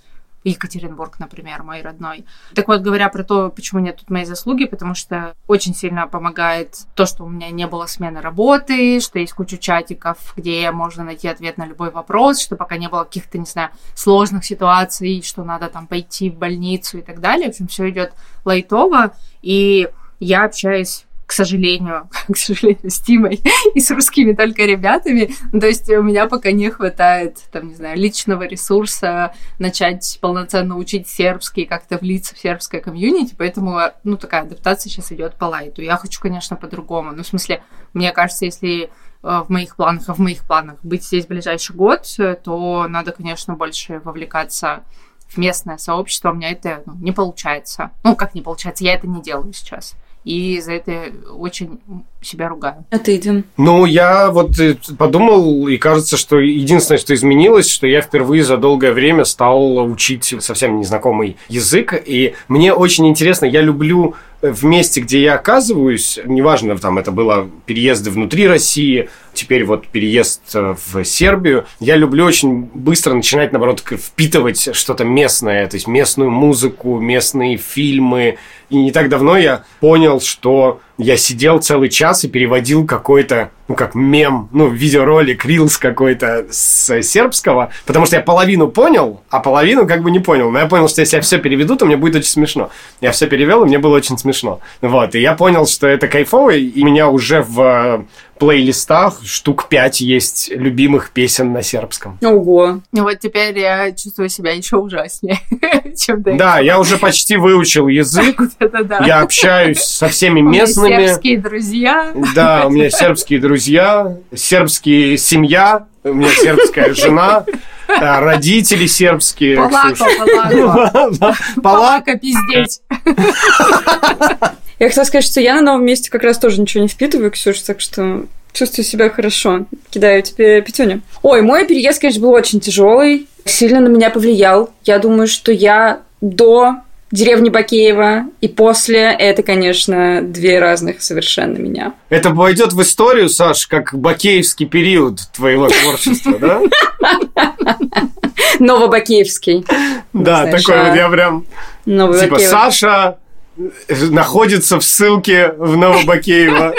Екатеринбург, например, мой родной. Так вот, говоря про то, почему нет тут моей заслуги, потому что очень сильно помогает то, что у меня не было смены работы, что есть куча чатиков, где можно найти ответ на любой вопрос, что пока не было каких-то, не знаю, сложных ситуаций, что надо там пойти в больницу и так далее. В общем, все идет лайтово, и я общаюсь к сожалению, к сожалению, с Тимой и с русскими только ребятами. Ну, то есть у меня пока не хватает, там, не знаю, личного ресурса начать полноценно учить сербский, как-то влиться в сербское комьюнити, поэтому, ну, такая адаптация сейчас идет по лайту. Я хочу, конечно, по-другому. Ну, в смысле, мне кажется, если э, в моих планах, а в моих планах быть здесь в ближайший год, то надо, конечно, больше вовлекаться в местное сообщество. У меня это ну, не получается. Ну, как не получается, я это не делаю сейчас и за это очень себя ругаю. А ты, Дим? Ну, я вот э, подумал, и кажется, что единственное, что изменилось, что я впервые за долгое время стал учить совсем незнакомый язык, и мне очень интересно, я люблю в месте, где я оказываюсь, неважно, там это было переезды внутри России, теперь вот переезд э, в Сербию, я люблю очень быстро начинать, наоборот, впитывать что-то местное, то есть местную музыку, местные фильмы. И не так давно я понял, что я сидел целый час и переводил какой-то, ну, как мем, ну, видеоролик, рилс какой-то с сербского, потому что я половину понял, а половину как бы не понял. Но я понял, что если я все переведу, то мне будет очень смешно. Я все перевел, и мне было очень смешно. Вот, и я понял, что это кайфово, и меня уже в плейлистах штук пять есть любимых песен на сербском. Ого. Ну вот теперь я чувствую себя еще ужаснее, чем до Да, я уже почти выучил язык. Я общаюсь со всеми местными. Сербские друзья. Да, у меня сербские друзья, сербские семья, у меня сербская жена, родители сербские. Палака, палака. Палака пиздеть. Я хотела сказать, что я на новом месте как раз тоже ничего не впитываю, Ксюша, так что чувствую себя хорошо. Кидаю тебе пятюню. Ой, мой переезд, конечно, был очень тяжелый, сильно на меня повлиял. Я думаю, что я до деревни Бакеева и после это, конечно, две разных совершенно меня. Это войдет в историю, Саш, как бакеевский период твоего творчества, да? Новобакеевский. Да, такой а- вот я прям... Типа. Саша находится в ссылке в Новобакеево.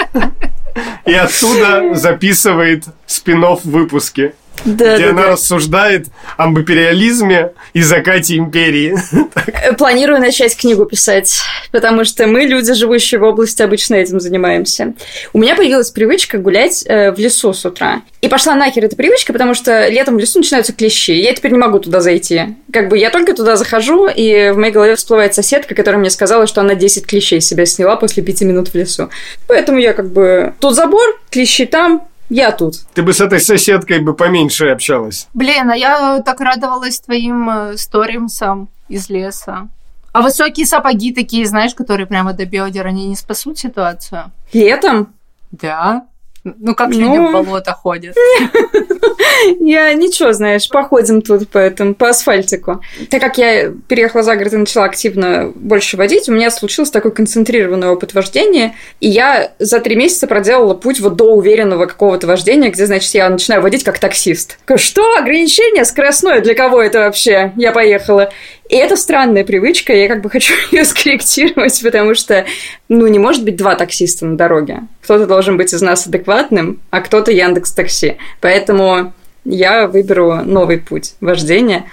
И оттуда записывает спин выпуски, Да, где да, она да. рассуждает об империализме и закате империи. Э, Планирую начать книгу писать, потому что мы, люди, живущие в области, обычно этим занимаемся. У меня появилась привычка гулять э, в лесу с утра. И пошла нахер эта привычка, потому что летом в лесу начинаются клещи. Я теперь не могу туда зайти. Как бы я только туда захожу, и в моей голове всплывает соседка, которая мне сказала, что она 10 клещей себя сняла после 5 минут в лесу. Поэтому я как бы... Тут забор, клещи там, я тут. Ты бы с этой соседкой бы поменьше общалась. Блин, а я так радовалась твоим э, сторимсам из леса. А высокие сапоги такие, знаешь, которые прямо до бедер, они не спасут ситуацию? Летом Да. Ну, как Ну. люди в болото ходят. Я ничего, знаешь, походим тут по этому, по асфальтику. Так как я переехала за город и начала активно больше водить, у меня случился такой концентрированный опыт вождения, и я за три месяца проделала путь вот до уверенного какого-то вождения, где, значит, я начинаю водить как таксист. Что? Ограничение скоростное? Для кого это вообще? Я поехала. И это странная привычка, я как бы хочу ее скорректировать, потому что, ну, не может быть два таксиста на дороге. Кто-то должен быть из нас адекватным, а кто-то Яндекс Такси. Поэтому я выберу новый путь вождения.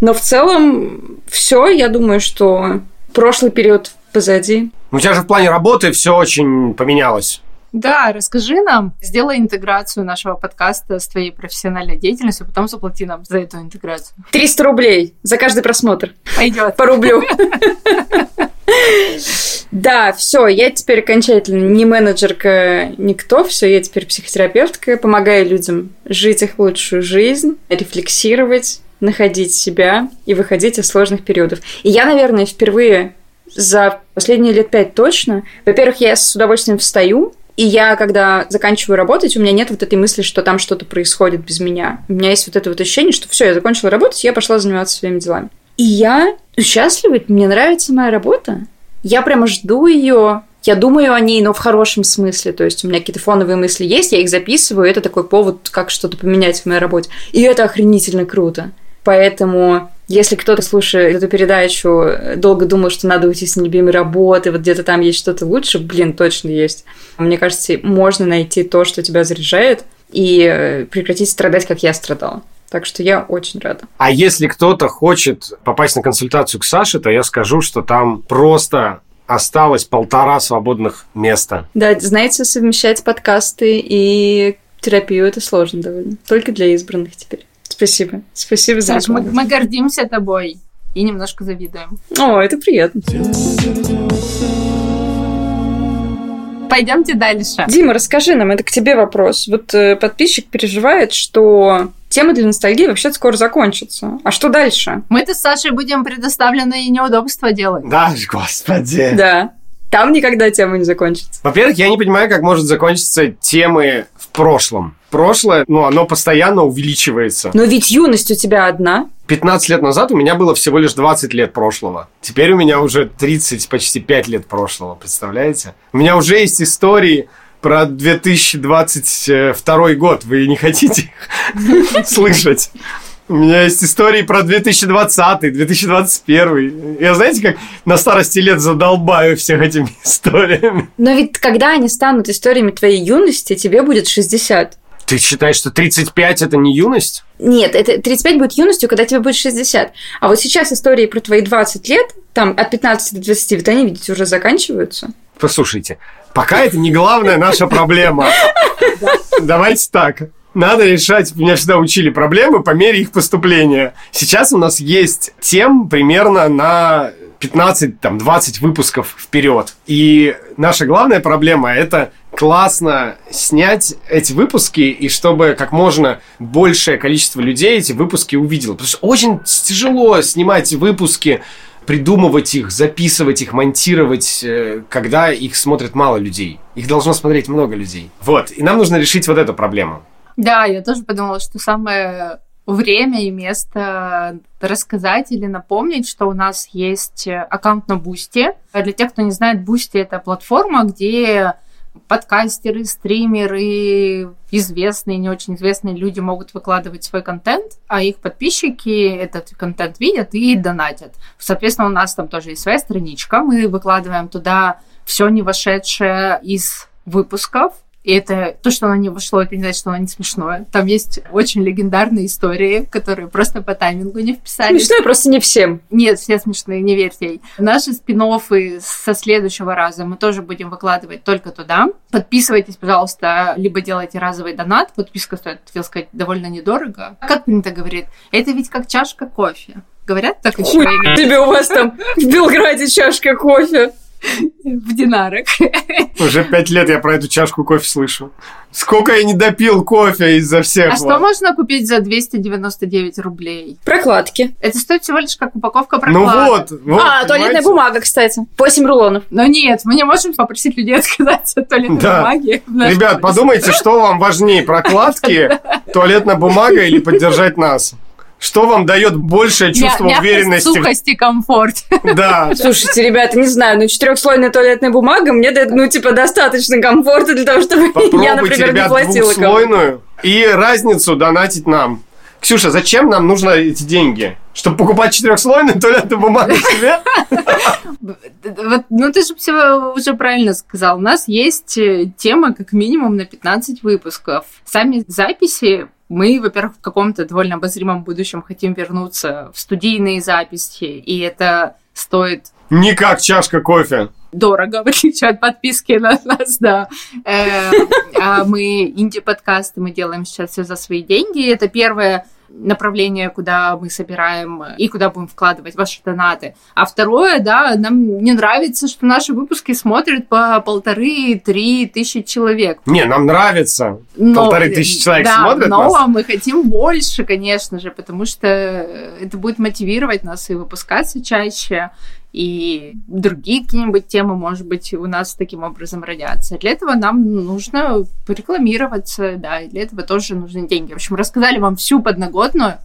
Но в целом все, я думаю, что прошлый период позади. У тебя же в плане работы все очень поменялось. Да, расскажи нам, сделай интеграцию нашего подкаста с твоей профессиональной деятельностью, потом заплати нам за эту интеграцию. 300 рублей за каждый просмотр. Пойдет. По рублю. Да, все, я теперь окончательно не менеджерка, никто, все, я теперь психотерапевтка, помогаю людям жить их лучшую жизнь, рефлексировать, находить себя и выходить из сложных периодов. И я, наверное, впервые за последние лет пять точно, во-первых, я с удовольствием встаю, и я, когда заканчиваю работать, у меня нет вот этой мысли, что там что-то происходит без меня. У меня есть вот это вот ощущение, что все, я закончила работать, я пошла заниматься своими делами. И я счастлива, мне нравится моя работа. Я прямо жду ее. Я думаю о ней, но в хорошем смысле. То есть у меня какие-то фоновые мысли есть, я их записываю, это такой повод, как что-то поменять в моей работе. И это охренительно круто. Поэтому, если кто-то, слушая эту передачу, долго думал, что надо уйти с нелюбимой работы, вот где-то там есть что-то лучше, блин, точно есть. Мне кажется, можно найти то, что тебя заряжает, и э, прекратить страдать, как я страдала. Так что я очень рада. А если кто-то хочет попасть на консультацию к Саше, то я скажу, что там просто осталось полтора свободных места. Да, знаете, совмещать подкасты и терапию это сложно довольно. Только для избранных теперь. Спасибо. Спасибо за Саш, мы, мы гордимся тобой и немножко завидуем. О, это приятно. Пойдемте дальше. Дима, расскажи нам, это к тебе вопрос. Вот э, подписчик переживает, что тема для ностальгии вообще скоро закончится. А что дальше? Мы-то с Сашей будем предоставлены и неудобства делать. Да, господи. Да. Там никогда тема не закончится. Во-первых, я не понимаю, как может закончиться темы в прошлом. Прошлое, ну, оно постоянно увеличивается. Но ведь юность у тебя одна. 15 лет назад у меня было всего лишь 20 лет прошлого. Теперь у меня уже 30, почти 5 лет прошлого, представляете? У меня уже есть истории про 2022 год. Вы не хотите слышать? У меня есть истории про 2020, 2021. Я знаете, как на старости лет задолбаю всех этими историями. Но ведь когда они станут историями твоей юности, тебе будет 60. Ты считаешь, что 35 это не юность? Нет, это 35 будет юностью, когда тебе будет 60. А вот сейчас истории про твои 20 лет, там от 15 до 20, вот они, видите, уже заканчиваются. Послушайте, пока это не главная наша проблема. Давайте так. Надо решать, меня всегда учили проблемы по мере их поступления. Сейчас у нас есть тем примерно на 15-20 выпусков вперед. И наша главная проблема – это классно снять эти выпуски, и чтобы как можно большее количество людей эти выпуски увидело. Потому что очень тяжело снимать выпуски, придумывать их, записывать их, монтировать, э, когда их смотрит мало людей. Их должно смотреть много людей. Вот. И нам нужно решить вот эту проблему. Да, я тоже подумала, что самое время и место рассказать или напомнить, что у нас есть аккаунт на Бусти. Для тех, кто не знает, Бусти это платформа, где подкастеры, стримеры, известные, не очень известные люди могут выкладывать свой контент, а их подписчики этот контент видят и донатят. Соответственно, у нас там тоже есть своя страничка, мы выкладываем туда все не вошедшее из выпусков, и это то, что оно не вошло, это не значит, что оно не смешное. Там есть очень легендарные истории, которые просто по таймингу не вписались. Смешное просто не всем. Нет, все смешные, не верьте ей. Наши спин со следующего раза мы тоже будем выкладывать только туда. Подписывайтесь, пожалуйста, либо делайте разовый донат. Подписка стоит, хотел сказать, довольно недорого. Как принято говорит, это ведь как чашка кофе. Говорят так еще? Хуй тебе у вас там в Белграде чашка кофе в динарах. Уже пять лет я про эту чашку кофе слышу. Сколько я не допил кофе из-за всех. А что можно купить за 299 рублей? Прокладки. Это стоит всего лишь как упаковка прокладок. Ну вот, вот А, туалетная бумага, кстати. 8 рулонов. Но нет, мы не можем попросить людей отказаться от туалетной Да. бумаги. Ребят, подумайте, что вам важнее, прокладки, туалетная бумага или поддержать нас? Что вам дает большее чувство Мя- уверенности? Сухость и комфорт. Да. Слушайте, ребята, не знаю, ну четырехслойная туалетная бумага мне дает, ну, типа, достаточно комфорта для того, чтобы я, Попробуйте, например, не ребят, платила кому двухслойную и разницу донатить нам. Ксюша, зачем нам нужно эти деньги? Чтобы покупать четырехслойную туалетную бумагу себе? Вот, ну, ты же все уже правильно сказал. У нас есть э, тема как минимум на 15 выпусков. Сами записи мы, во-первых, в каком-то довольно обозримом будущем хотим вернуться в студийные записи, и это стоит Не как чашка кофе. дорого, в отличие от подписки на нас, да. Э, А мы инди-подкасты, мы делаем сейчас все за свои деньги. Это первое направление, куда мы собираем и куда будем вкладывать ваши донаты. А второе, да, нам не нравится, что наши выпуски смотрят по полторы-три тысячи человек. Не, нам нравится. Но- Полторы тысячи человек да, смотрят но нас. мы хотим больше, конечно же, потому что это будет мотивировать нас и выпускаться чаще, и другие какие-нибудь темы, может быть, у нас таким образом родятся. Для этого нам нужно порекламироваться, да, и для этого тоже нужны деньги. В общем, рассказали вам всю подноготную,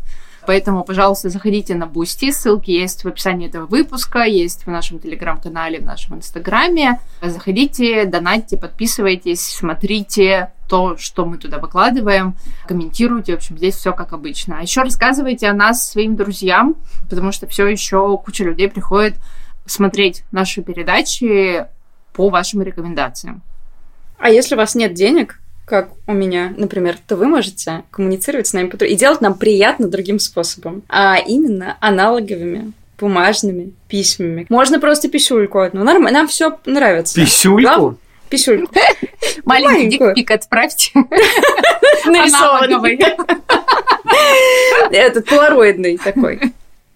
Поэтому, пожалуйста, заходите на Бусти, ссылки есть в описании этого выпуска, есть в нашем телеграм-канале, в нашем инстаграме. Заходите, донатьте, подписывайтесь, смотрите то, что мы туда выкладываем, комментируйте, в общем, здесь все как обычно. А еще рассказывайте о нас своим друзьям, потому что все еще куча людей приходит смотреть наши передачи по вашим рекомендациям. А если у вас нет денег, как у меня, например, то вы можете коммуницировать с нами и делать нам приятно другим способом, а именно аналоговыми бумажными письмами. Можно просто писюльку одну. Норм- Нам все нравится. Писюльку? Глав- Писюльку. Маленький дикпик отправьте. Нарисованный. Аналоговый. Этот полароидный такой.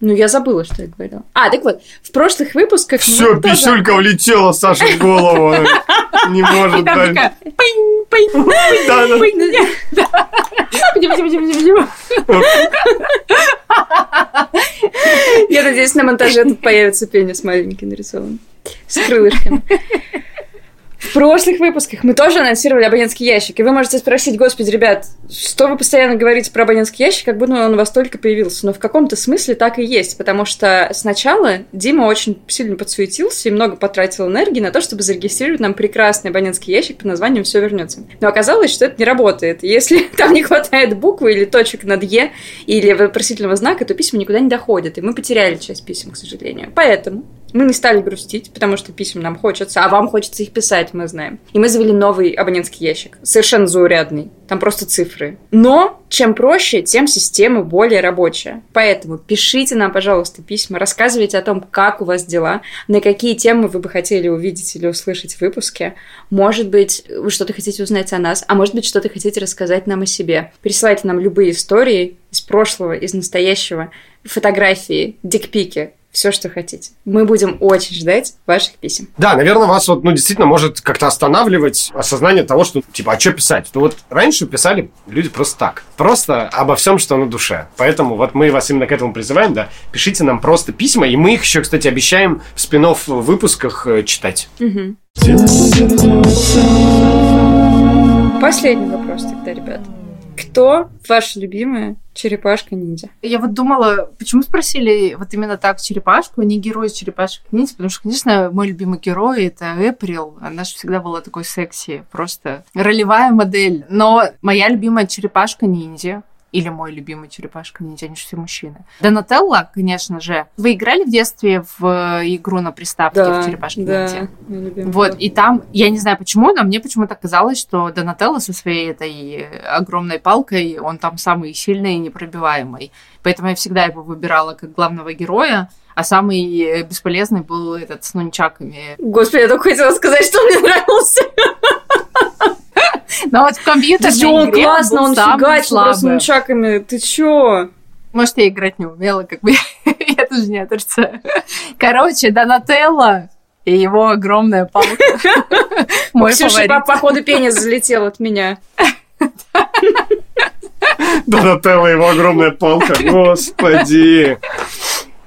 Ну, я забыла, что я говорила. А, так вот, в прошлых выпусках... Все, тоже- писюлька влетела Саше в голову. Не может дальше. Я надеюсь, на монтаже тут появится пенис маленький нарисован. С крылышками. В прошлых выпусках мы тоже анонсировали абонентский ящик. И вы можете спросить, господи, ребят, что вы постоянно говорите про абонентский ящик, как будто он у вас только появился. Но в каком-то смысле так и есть. Потому что сначала Дима очень сильно подсуетился и много потратил энергии на то, чтобы зарегистрировать нам прекрасный абонентский ящик под названием «Все вернется». Но оказалось, что это не работает. Если там не хватает буквы или точек над «е», или вопросительного знака, то письма никуда не доходят. И мы потеряли часть писем, к сожалению. Поэтому мы не стали грустить, потому что писем нам хочется, а вам хочется их писать, мы знаем. И мы завели новый абонентский ящик, совершенно заурядный. Там просто цифры. Но чем проще, тем система более рабочая. Поэтому пишите нам, пожалуйста, письма, рассказывайте о том, как у вас дела, на какие темы вы бы хотели увидеть или услышать в выпуске. Может быть, вы что-то хотите узнать о нас, а может быть, что-то хотите рассказать нам о себе. Присылайте нам любые истории из прошлого, из настоящего, фотографии, дикпики, все, что хотите. Мы будем очень ждать ваших писем. Да, наверное, вас вот, ну, действительно может как-то останавливать осознание того, что, типа, а что писать? Ну, вот раньше писали люди просто так. Просто обо всем, что на душе. Поэтому вот мы вас именно к этому призываем, да. Пишите нам просто письма, и мы их еще, кстати, обещаем в спин выпусках э, читать. Последний вопрос тогда, ребят. Кто ваша любимая Черепашка-ниндзя. Я вот думала, почему спросили вот именно так черепашку, а не герой из черепашек ниндзя, потому что, конечно, мой любимый герой это Эприл. Она же всегда была такой секси, просто ролевая модель. Но моя любимая черепашка ниндзя или мой любимый черепашка ниндзя, они же все мужчины. Донателла, конечно же. Вы играли в детстве в игру на приставке Да, в черепашке да. ниндзя? Вот, и там, я не знаю почему, но мне почему-то казалось, что Донателло со своей этой огромной палкой, он там самый сильный и непробиваемый. Поэтому я всегда его выбирала как главного героя, а самый бесполезный был этот с нунчаками. Господи, я только хотела сказать, что мне нравился. Но вот в компьютерной Да что, он игре классно, он самый фигачил просто нунчаками. Ты чё? Может, я играть не умела, как бы я тоже не отрицаю. Короче, Донателло и его огромная палка. Мой Ксюша, по, походу, пенис залетел от меня. Донателло, его огромная палка. Господи.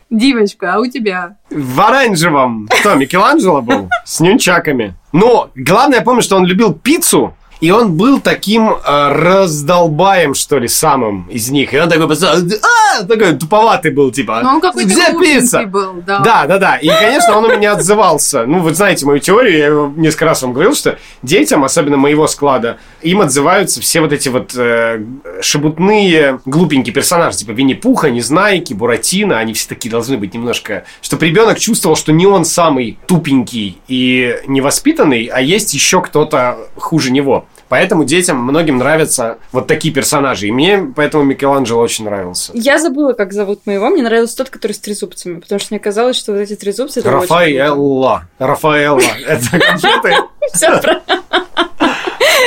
Дивочка, а у тебя? В оранжевом. Кто, Микеланджело был? С нюнчаками. Но главное, я помню, что он любил пиццу. И он был таким э, раздолбаем, что ли, самым из них. И он такой, а, такой туповатый был, типа. Ну, он какой-то Где пицца? был, да. Да, да, да. И, конечно, он у меня отзывался. Ну, вы знаете мою теорию, я несколько раз вам говорил, что детям, особенно моего склада, им отзываются все вот эти вот э, шебутные, глупенькие персонажи, типа Винни-Пуха, Незнайки, Буратино, они все такие должны быть немножко... Чтобы ребенок чувствовал, что не он самый тупенький и невоспитанный, а есть еще кто-то хуже него. Поэтому детям многим нравятся вот такие персонажи. И мне поэтому Микеланджело очень нравился. Я забыла, как зовут моего. Мне нравился тот, который с трезубцами, потому что мне казалось, что вот эти трезубцы... Рафаэлла. Рафаэлла. Это конфеты. Правильно.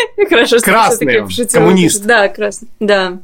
Хорошо, что пошутила. коммунист. Да, красный. Да.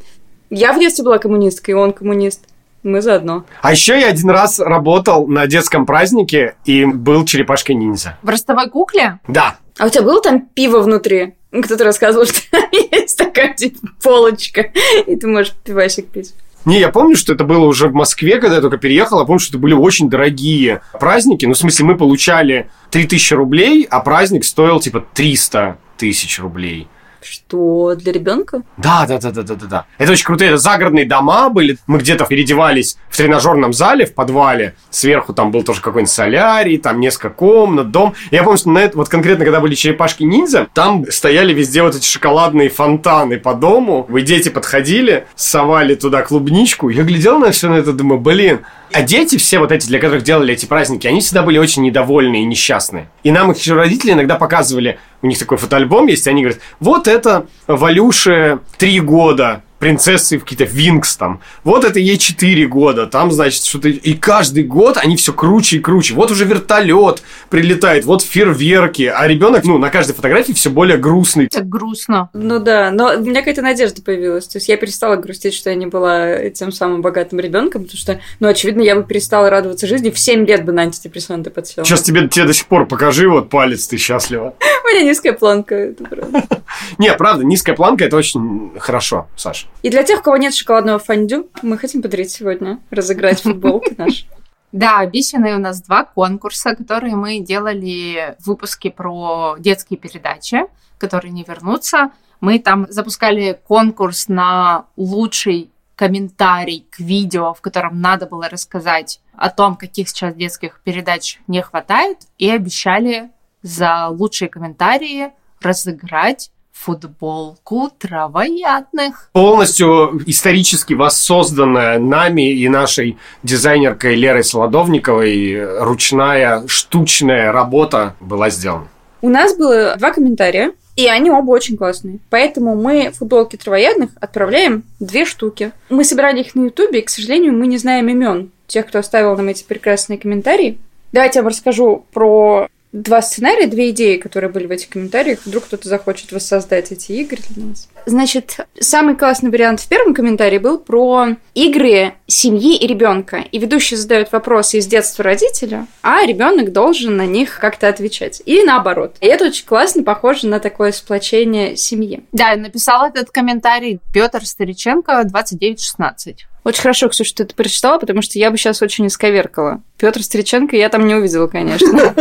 Я в детстве была коммунисткой, и он коммунист. Мы заодно. А еще я один раз работал на детском празднике и был черепашкой-ниндзя. В ростовой кукле? Да. А у тебя было там пиво внутри? Кто-то рассказывал, что есть такая типа полочка, и ты можешь пивасик пить. Не, я помню, что это было уже в Москве, когда я только переехал. Я помню, что это были очень дорогие праздники. Ну, в смысле, мы получали 3000 рублей, а праздник стоил типа 300 тысяч рублей. Что, для ребенка? Да, да, да, да, да, да, да. Это очень круто. Это загородные дома были. Мы где-то переодевались в тренажерном зале, в подвале. Сверху там был тоже какой-нибудь солярий, там несколько комнат, дом. Я помню, что на это, вот конкретно, когда были черепашки-ниндзя, там стояли везде вот эти шоколадные фонтаны по дому. Вы дети подходили, совали туда клубничку. Я глядел на все на это, думаю, блин. А дети все вот эти, для которых делали эти праздники, они всегда были очень недовольны и несчастны. И нам их родители иногда показывали, у них такой фотоальбом есть, и они говорят, вот это Валюше три года, принцессы в какие-то Винкс там. Вот это ей 4 года. Там, значит, что-то... И каждый год они все круче и круче. Вот уже вертолет прилетает, вот фейерверки. А ребенок, ну, на каждой фотографии все более грустный. Так грустно. Ну да, но у меня какая-то надежда появилась. То есть я перестала грустить, что я не была тем самым богатым ребенком, потому что, ну, очевидно, я бы перестала радоваться жизни. В 7 лет бы на антидепрессанты подсела. Сейчас тебе, тебе до сих пор покажи вот палец, ты счастлива. У меня низкая планка, это правда. Не, правда, низкая планка это очень хорошо, Саша. И для тех, у кого нет шоколадного фондю, мы хотим подарить сегодня, разыграть футболки наши. Да, обещанные у нас два конкурса, которые мы делали в выпуске про детские передачи, которые не вернутся. Мы там запускали конкурс на лучший комментарий к видео, в котором надо было рассказать о том, каких сейчас детских передач не хватает, и обещали за лучшие комментарии разыграть футболку травоядных. Полностью исторически воссозданная нами и нашей дизайнеркой Лерой Солодовниковой ручная штучная работа была сделана. У нас было два комментария, и они оба очень классные. Поэтому мы футболки травоядных отправляем две штуки. Мы собирали их на Ютубе, и, к сожалению, мы не знаем имен тех, кто оставил нам эти прекрасные комментарии. Давайте я вам расскажу про два сценария, две идеи, которые были в этих комментариях. Вдруг кто-то захочет воссоздать эти игры для нас. Значит, самый классный вариант в первом комментарии был про игры семьи и ребенка. И ведущий задает вопросы из детства родителя, а ребенок должен на них как-то отвечать. И наоборот. И это очень классно, похоже на такое сплочение семьи. Да, написал этот комментарий Петр Стариченко, 2916. Очень хорошо, Ксюша, что ты это прочитала, потому что я бы сейчас очень исковеркала. Петр Стриченко я там не увидела, конечно.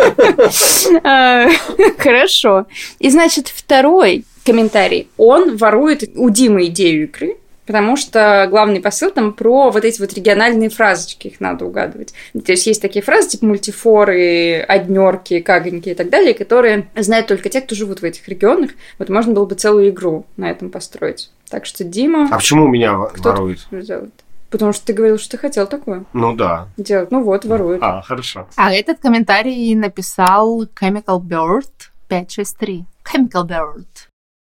А, Хорошо. И, значит, второй комментарий. Он ворует у Димы идею игры Потому что главный посыл там про вот эти вот региональные фразочки, их надо угадывать. То есть есть такие фразы, типа мультифоры, однерки, кагоньки и так далее, которые знают только те, кто живут в этих регионах. Вот можно было бы целую игру на этом построить. Так что Дима... А почему меня Кто воруют? делает? Потому что ты говорил, что ты хотел такое Ну да. делать. Ну вот, воруют. А, хорошо. А этот комментарий написал Chemical Bird 563. Chemical Bird.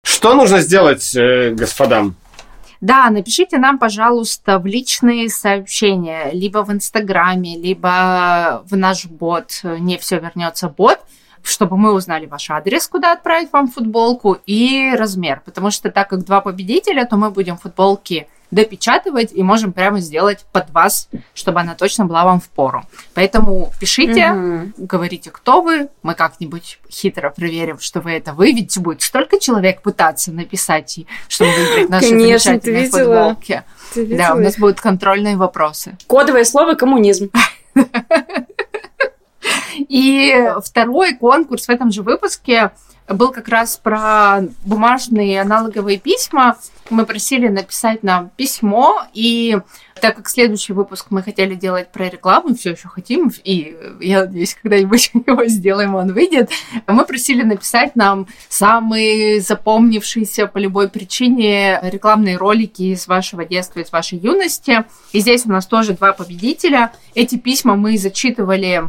Что нужно сделать, э, господам? Да, напишите нам, пожалуйста, в личные сообщения, либо в Инстаграме, либо в наш бот. Не все вернется бот чтобы мы узнали ваш адрес, куда отправить вам футболку, и размер. Потому что так как два победителя, то мы будем футболки допечатывать и можем прямо сделать под вас, чтобы она точно была вам в пору. Поэтому пишите, Мгм. говорите, кто вы, мы как-нибудь хитро проверим, что вы это вы, ведь будет столько человек пытаться написать, чтобы выиграть наши Конечно, ты замечательные видела? футболки. Ты Да, у нас будут контрольные вопросы. Кодовое слово коммунизм. И второй конкурс в этом же выпуске был как раз про бумажные аналоговые письма. Мы просили написать нам письмо, и так как следующий выпуск мы хотели делать про рекламу, все еще хотим, и я надеюсь, когда-нибудь его сделаем, он выйдет, мы просили написать нам самые запомнившиеся по любой причине рекламные ролики из вашего детства, из вашей юности. И здесь у нас тоже два победителя. Эти письма мы зачитывали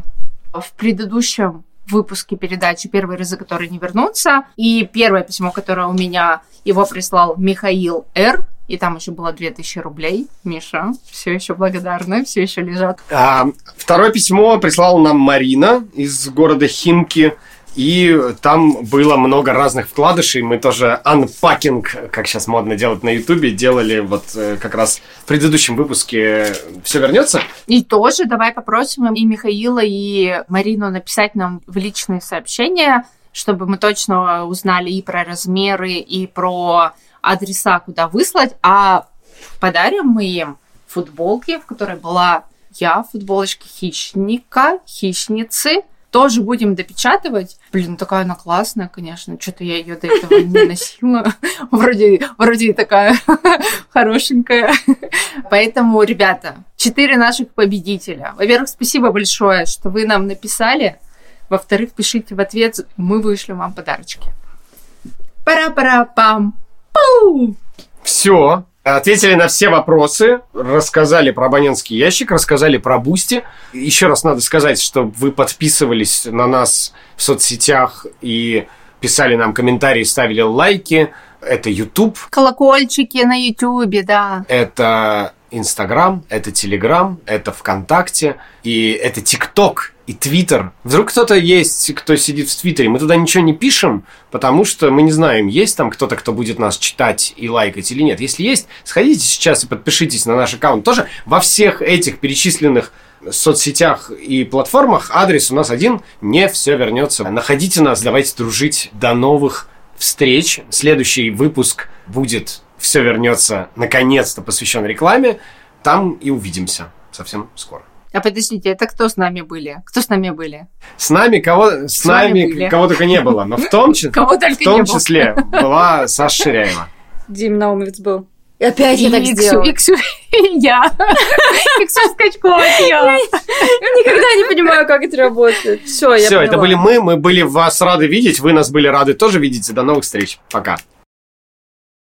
в предыдущем выпуске передачи «Первые разы, которые не вернутся». И первое письмо, которое у меня, его прислал Михаил Р. И там еще было 2000 рублей. Миша, все еще благодарны, все еще лежат. А, второе письмо прислала нам Марина из города Химки. И там было много разных вкладышей. Мы тоже анпакинг, как сейчас модно делать на Ютубе, делали вот э, как раз в предыдущем выпуске «Все вернется». И тоже давай попросим и Михаила, и Марину написать нам в личные сообщения, чтобы мы точно узнали и про размеры, и про адреса, куда выслать. А подарим мы им футболки, в которой была я, футболочки хищника, хищницы. Тоже будем допечатывать. Блин, такая она классная, конечно. Что-то я ее до этого не носила. Вроде, вроде такая хорошенькая. Поэтому, ребята, четыре наших победителя. Во-первых, спасибо большое, что вы нам написали. Во-вторых, пишите в ответ, мы вышлем вам подарочки. Пара-пара-пам. Пау! Все. Ответили на все вопросы, рассказали про абонентский ящик, рассказали про Бусти. Еще раз надо сказать, что вы подписывались на нас в соцсетях и писали нам комментарии, ставили лайки. Это YouTube, Колокольчики на Ютубе, да. это Инстаграм, это Телеграм, это ВКонтакте, и это ТикТок и Твиттер. Вдруг кто-то есть, кто сидит в Твиттере. Мы туда ничего не пишем, потому что мы не знаем, есть там кто-то, кто будет нас читать и лайкать или нет. Если есть, сходите сейчас и подпишитесь на наш аккаунт. Тоже во всех этих перечисленных соцсетях и платформах адрес у нас один. Не все вернется. Находите нас, давайте дружить. До новых встреч. Следующий выпуск будет «Все вернется» наконец-то посвящен рекламе. Там и увидимся совсем скоро. А подождите, это кто с нами были? Кто с нами были? С нами кого, с, вами нами были. кого только не было, но в том, числе, Кого в только том не было. числе была Саша Ширяева. Дим Наумовец был. И опять я так И Ксю- сделала. и Ксю- и я. И Ксюша Скачкова, я. Никогда не понимаю, как это работает. Все, я Все, это были мы, мы были вас рады видеть, вы нас были рады тоже видеть. До новых встреч. Пока.